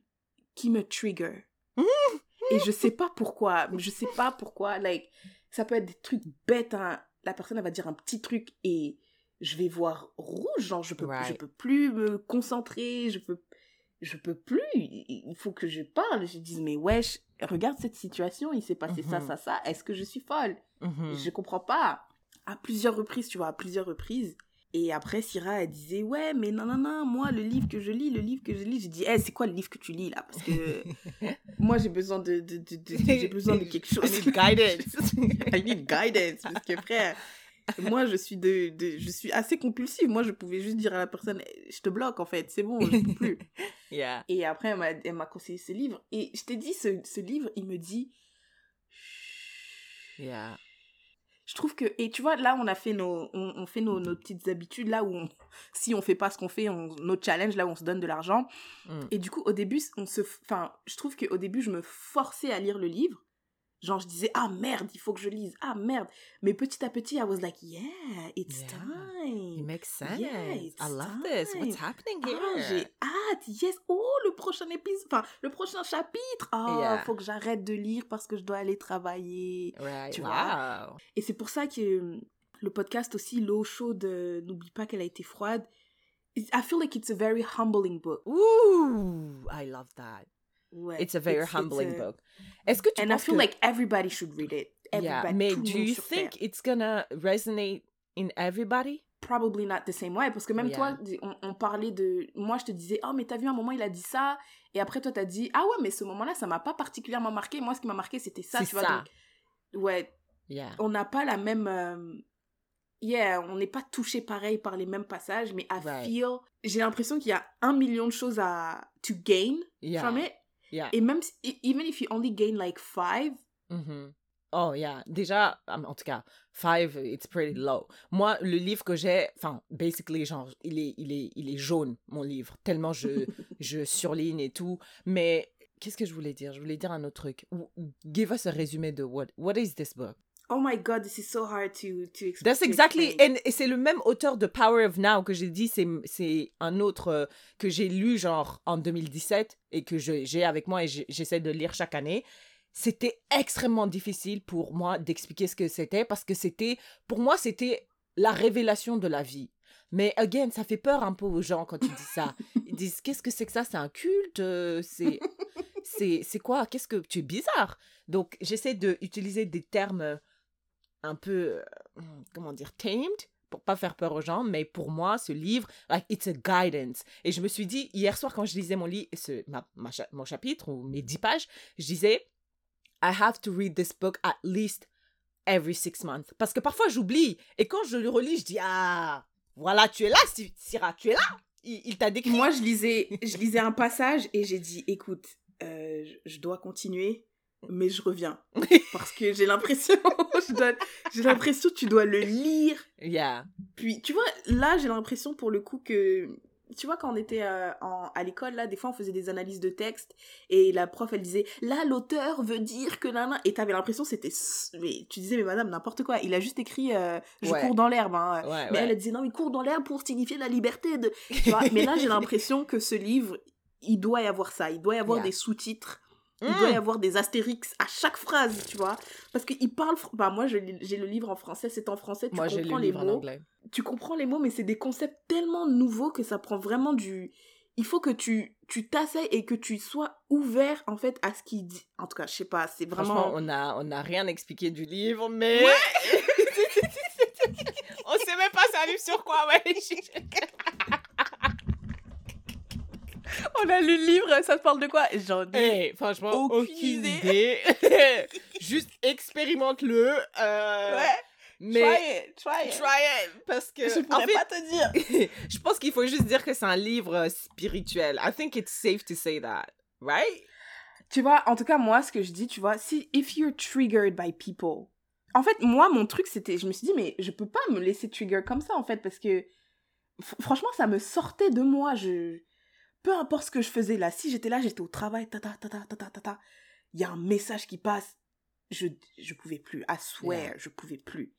qui me trigger. Et je sais pas pourquoi, je sais pas pourquoi. Like, ça peut être des trucs bêtes. hein. La personne, elle va dire un petit truc et je vais voir rouge. Genre, je peux, je peux plus me concentrer. Je peux, je peux plus. Il faut que je parle. Je dis, mais wesh, regarde cette situation. Il s'est passé ça, Mhm. ça, ça. Est-ce que je suis folle? Mhm. Je comprends pas. À plusieurs reprises, tu vois, à plusieurs reprises. Et après, Syrah, elle disait, ouais, mais non, non, non, moi, le livre que je lis, le livre que je lis, j'ai dit, hey, c'est quoi le livre que tu lis, là? Parce que moi, j'ai besoin de, de, de, de- j'ai besoin de quelque chose. I need guidance. I need guidance. Parce que, frère, moi, je suis, de, de, je suis assez compulsive. Moi, je pouvais juste dire à la personne, Eh, je te bloque, en fait, c'est bon, je peux plus. yeah. Et après, elle m'a, conseillé ce livre. Et je t'ai dit, ce, ce livre, il me dit, Yeah. je trouve que et tu vois là on a fait nos on, on fait nos, nos petites habitudes là où on, si on fait pas ce qu'on fait on, nos challenges là où on se donne de l'argent Mm. et du coup au début on se enfin je trouve que au début je me forçais à lire le livre genre je disais ah merde il faut que je lise ah merde mais petit à petit I was like yeah it's Yeah. time It makes sense. Yeah, it's I love this. What's happening ah, here? j'ai hâte, yes. Oh, le prochain épisode, enfin, le prochain chapitre. Ah, Yeah. faut que j'arrête de lire parce que je dois aller travailler. Right. Tu wow. Et c'est pour ça que euh, le podcast aussi, L'eau chaude, euh, n'oublie pas qu'elle a été froide. I feel like it's a very humbling book. Ooh, I love that. Ouais, It's a very it's- humbling it's a- book. Est-ce que tu And I feel que... like everybody should read it. yeah, Everybody, mais tout le do you think Terre. it's gonna resonate in everybody? Probably not the same way. Parce que même Yeah. toi, on, on parlait de... Moi, je te disais, oh, mais t'as vu, un moment, il a dit ça. Et après, toi, t'as dit, ah ouais, mais ce moment-là, ça m'a pas particulièrement marqué. Moi, ce qui m'a marqué, c'était ça, tu vois. ça. donc, ouais, Yeah. on n'a pas la même... euh, Yeah, on n'est pas touché pareil par les mêmes passages, mais I Right. feel... J'ai l'impression qu'il y a un million de choses à... to gain Yeah. from it. Yeah. Et même, si- e- even if you only gain like five, Mhm. Oh, yeah. Déjà, en tout cas, five, it's pretty low. Moi, le livre que j'ai, enfin, basically, genre, il est, il est, il est jaune, mon livre, tellement je, je surligne et tout. Mais qu'est-ce que je voulais dire? Je voulais dire un autre truc. Give us a résumé de what, what is this book? Oh my god, this is so hard to, to explain. That's exactly, and- et c'est le même auteur de Power of Now que j'ai dit, c'est, c'est un autre euh, que j'ai lu genre en 2017 et que je- j'ai avec moi et j'essaie de lire chaque année. C'était extrêmement difficile pour moi d'expliquer ce que c'était parce que c'était, pour moi, c'était la révélation de la vie. Mais again, ça fait peur un peu aux gens quand tu dis ça. Ils disent qu'est-ce que c'est que ça? C'est un culte Euh, C'est c'est c'est quoi? Qu'est-ce que tu es bizarre? Donc j'essaie d'utiliser des termes un peu euh, comment dire tamed pour pas faire peur aux gens, mais pour moi, ce livre, like, it's a guidance. Et je me suis dit, hier soir, quand je lisais mon, lit, ce, ma, mon chapitre ou mes dix pages, je disais, I have to read this book at least every six months. Parce que parfois, j'oublie. Et quand je le relis, je dis, ah, voilà, tu es là, Syrah, tu es là. Il, il t'a décrit. Moi, je lisais, je lisais un passage et j'ai dit, écoute, euh, je dois continuer, mais je reviens. Parce que j'ai l'impression, j'ai l'impression tu dois le lire. Yeah. Puis, tu vois, là, j'ai l'impression pour le coup que, tu vois, quand on était euh, à l'école, là, des fois, on faisait des analyses de texte et la prof, elle disait, là, l'auteur veut dire que nana. Et t'avais l'impression c'était. Mais tu disais, mais madame, n'importe quoi. Il a juste écrit, euh, je Ouais. cours dans l'herbe. hein. Ouais, Mais ouais. elle, elle disait, non, il court dans l'herbe pour signifier la liberté de. Tu vois, mais là, j'ai l'impression que ce livre, il doit y avoir ça. Il doit y avoir Yeah. des sous-titres. Il doit y avoir des astérix à chaque phrase, tu vois. Parce qu'il parle. Bah, moi, j'ai le livre en français, c'est en français, tu Moi, comprends le les en mots anglais. tu comprends les mots, mais c'est des concepts tellement nouveaux que ça prend vraiment du. Il faut que tu tu t'asseyes et que tu sois ouvert en fait à ce qu'il dit. En tout cas, je sais pas, c'est Franchement, vraiment. on a, on a rien expliqué du livre, mais. on sait même pas c'est un livre sur quoi, ouais. On a lu le livre, ça te parle de quoi? J'en ai. Hey, franchement, Aucune aucune, idée. idée. Juste expérimente-le. euh, Mais it, try try it parce que Je en pourrais fait, pas te dire. je pense qu'il faut juste dire que c'est un livre euh, spirituel. I think it's safe to say that, right? Tu vois, en tout cas, moi, ce que je dis, tu vois, si if you're triggered by people. En fait, moi, mon truc, c'était, je me suis dit, mais je peux pas me laisser trigger comme ça, en fait, parce que fr- franchement, ça me sortait de moi. Je, peu importe ce que je faisais là, si j'étais là, j'étais au travail, ta ta ta ta ta ta ta il y a un message qui passe, je je pouvais plus, à swear, yeah. je pouvais plus.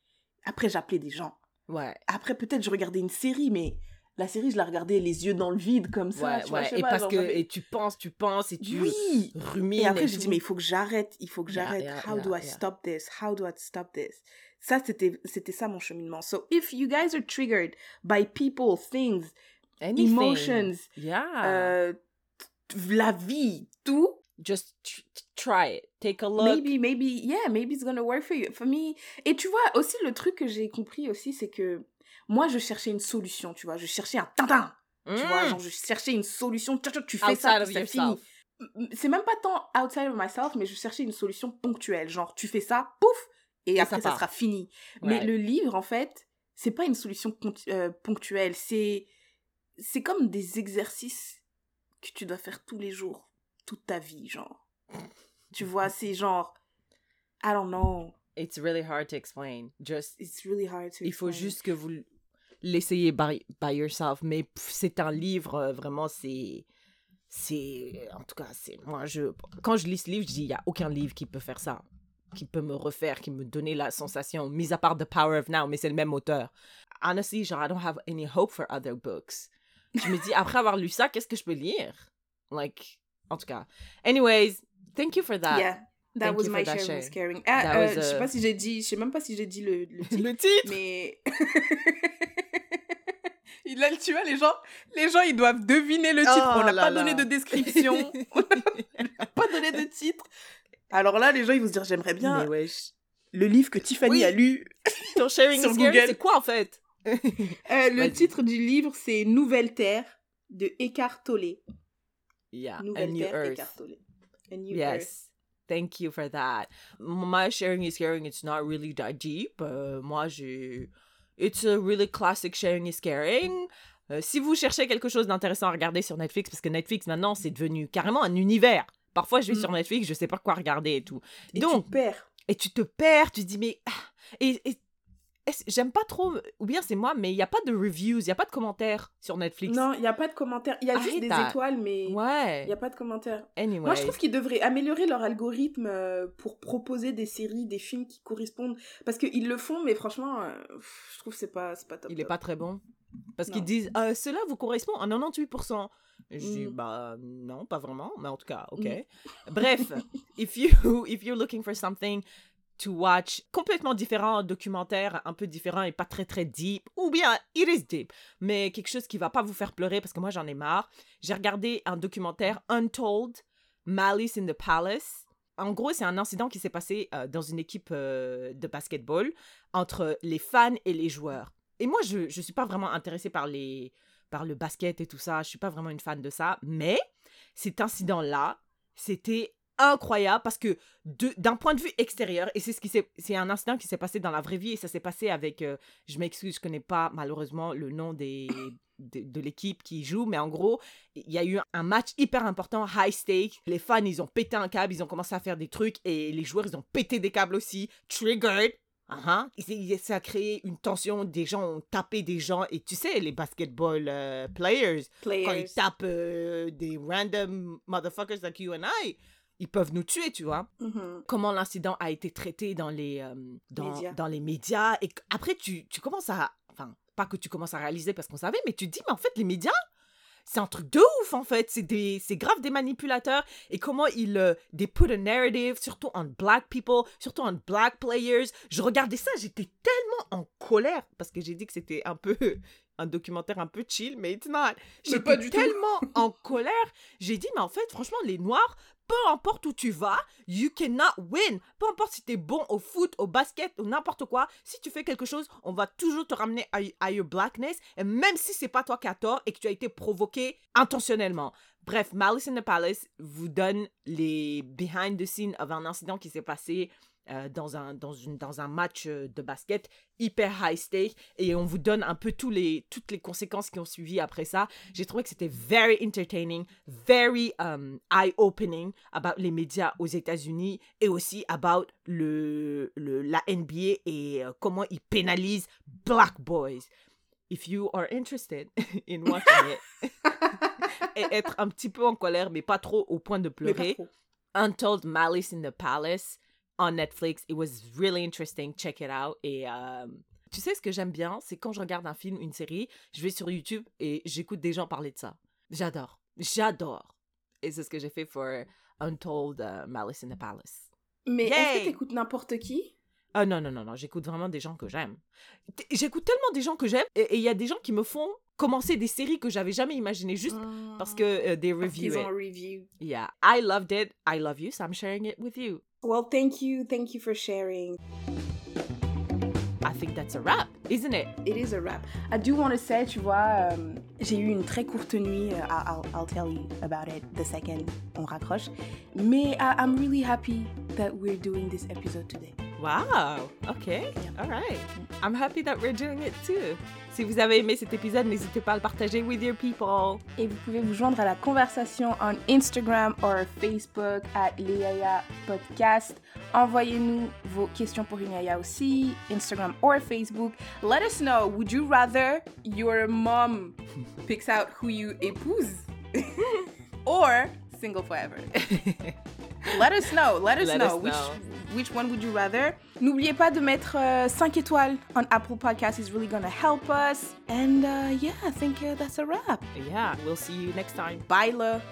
Après j'appelais des gens. Ouais. Après peut-être je regardais une série, mais la série, je la regardais les yeux dans le vide comme ça. Ouais, et parce que et tu penses, tu penses et tu oui. rumines. Et après, et je tout. dis mais il faut que j'arrête, il faut que j'arrête. Yeah, yeah, How yeah, do I stop this? How do I stop this? Ça, c'était c'était ça mon cheminement. So if you guys are triggered by people, things, Anything. emotions, Yeah. euh, la vie, tout, Just tr- try it. Take a look. maybe, maybe, yeah, maybe it's gonna work for you. For me. Et tu vois, aussi, le truc que j'ai compris aussi, c'est que moi, je cherchais une solution, tu vois. Je cherchais un tintin. Tu vois, Mm. genre, je cherchais une solution. Tu fais Outside ça. M- C'est même pas tant outside of myself, mais je cherchais une solution ponctuelle. Genre, tu fais ça, pouf, et, Et après, ça sera fini. Mais le livre, en fait, c'est pas une solution euh, ponctuelle. C'est c'est comme des exercices que tu dois faire tous les jours, toute ta vie, genre. Tu vois, c'est genre, I don't know. It's really hard to explain. Just It's really hard to Il faut explain. juste que vous l'essayez by, by yourself. Mais c'est un livre, euh, vraiment, c'est. C'est. En tout cas, c'est. Moi, je. Quand je lis ce livre, je dis, il n'y a aucun livre qui peut faire ça. Qui peut me refaire, qui me donner la sensation, mis à part The Power of Now, mais c'est le même auteur. Honestly, genre, I don't have any hope for other books. Je me dis, après avoir lu ça, qu'est-ce que je peux lire? Like, en tout cas. Anyways, thank you for that. Yeah, that Thank was my share. caring. Ah, That euh, was, je sais uh, pas si j'ai dit, je sais même pas si j'ai dit le, le titre, Le titre? mais il a tu vois les gens, les gens ils doivent deviner le titre. Oh on n'a là pas là. donné de description, on n'a pas donné de titre. Alors là, les gens ils vont se dire j'aimerais bien Mais le livre que Tiffany Oui. a lu. Ton sharing Sur Google. c'est quoi en fait? Euh, le titre du livre c'est Nouvelle Terre de Eckhart Tolle. Yeah, a Nouvelle new Terre, earth. Eckhart Tolle. A New Earth. Yes. Thank you for that. My sharing is caring. It's not really that deep. Euh, moi, j'ai. It's a really classic sharing is caring. Euh, si vous cherchez quelque chose d'intéressant à regarder sur Netflix, parce que Netflix maintenant c'est devenu carrément un univers. Parfois, je vais Mm. sur Netflix, je sais pas quoi regarder et tout. Et Donc, tu perds. et tu te perds, tu te dis mais ah, et, et- j'aime pas trop ou bien c'est moi mais il y a pas de reviews, il y a pas de commentaires sur Netflix. Non, il n'y a pas de commentaires. Il y a juste des étoiles, mais il Ouais. n'y a pas de commentaires. Anyway. Moi, je trouve qu'ils devraient améliorer leur algorithme euh, pour proposer des séries, des films qui correspondent. Parce qu'ils le font, mais franchement, euh, je trouve que c'est pas, pas top. il est top. pas très bon. Parce qu'ils disent euh, cela vous correspond à 98%. Et Je dis Mm. bah non, pas vraiment, mais en tout cas, ok. Mm. Bref, if you if you're looking for something to watch complètement différent, documentaire un peu différent et pas très très deep, ou bien it is deep, mais quelque chose qui va pas vous faire pleurer parce que moi j'en ai marre. J'ai regardé un documentaire Untold, Malice in the Palace. En gros, c'est un incident qui s'est passé euh, dans une équipe euh, de basketball entre les fans et les joueurs. Et moi, je ne suis pas vraiment intéressée par, les, par le basket et tout ça. Je suis pas vraiment une fan de ça. Mais cet incident-là, c'était incroyable parce que d'un point de vue extérieur et c'est ce qui c'est un incident qui s'est passé dans la vraie vie et ça s'est passé avec euh, je m'excuse je connais pas malheureusement le nom des de, l'équipe qui joue mais en gros il y a eu un match hyper important high stake. Les fans ils ont pété un câble ils ont commencé à faire des trucs et les joueurs ils ont pété des câbles aussi triggered. Uh Ça a créé une tension, des gens ont tapé des gens, et tu sais, les basketball euh, players, quand ils tapent euh, des random motherfuckers like you and I, ils peuvent nous tuer, tu vois. Mm-hmm. Comment l'incident a été traité dans les, euh, dans, médias. dans les médias. Et après, tu, tu commences à... Enfin, pas que tu commences à réaliser parce qu'on savait, mais tu te dis, mais en fait, les médias, c'est un truc de ouf en fait. C'est des, c'est grave des manipulateurs et comment ils, euh, they put a narrative, surtout en black people, surtout en black players. Je regardais ça, j'étais tellement en colère parce que j'ai dit que c'était un peu un documentaire un peu chill, mais it's not. J'étais tellement en colère. J'ai dit, mais en fait, franchement, les Noirs peu importe où tu vas, you cannot win. Peu importe si tu es bon au foot, au basket ou n'importe quoi, si tu fais quelque chose, on va toujours te ramener à, your blackness, et même si c'est pas toi qui as tort et que tu as été provoqué intentionnellement. Bref, Malice in the Palace vous donne les behind the scenes of incident qui s'est passé euh, dans, un, dans, une, dans un match euh, de basket hyper high stake et on vous donne un peu tous les, toutes les conséquences qui ont suivi après ça. J'ai trouvé que c'était very entertaining, very um, eye-opening about les médias aux États-Unis et aussi about le, le, la NBA et euh, comment ils pénalisent black boys. If you are interested in watching it et être un petit peu en colère mais pas trop au point de pleurer, Untold Malice in the Palace on Netflix. It was really interesting. Check it out. Et euh, tu sais, ce que j'aime bien, c'est quand je regarde un film, une série, je vais sur YouTube et j'écoute des gens parler de ça. J'adore. J'adore. Et c'est ce que j'ai fait pour Untold uh, Malice in the Palace. Mais est-ce que t'écoutes n'importe qui? Ah non, non, non, non. J'écoute vraiment des gens que j'aime. J'écoute tellement des gens que j'aime et il y a des gens qui me font commencer des séries que j'avais jamais imaginées juste parce que uh, they review it. review. Yeah, I loved it. I love you, so I'm sharing it with you. Well, thank you. Thank you for sharing. I think that's a wrap, isn't it? It is a wrap. I do want to say, tu vois, euh, j'ai eu une très courte nuit. Uh, I'll, I'll tell you about it the second on raccroche. Mais I, I'm really happy that we're doing this episode today. Wow. Okay. All right. I'm happy that we're doing it too. Si vous avez aimé cet épisode, n'hésitez pas à le partager with your people. Et vous pouvez vous joindre à la conversation en Instagram ou Facebook at Léaya Podcast. Envoyez-nous vos questions pour une Yaya aussi, Instagram ou Facebook. Let us know, would you rather your mom picks out who you épouse? Or single forever? Let us know. Let us know. which which one would you rather? N'oubliez pas de mettre 5 euh, étoiles on Apple Podcasts. It's really gonna help us. And uh, yeah, I think uh, that's a wrap. Yeah, we'll see you next time. Bye, love.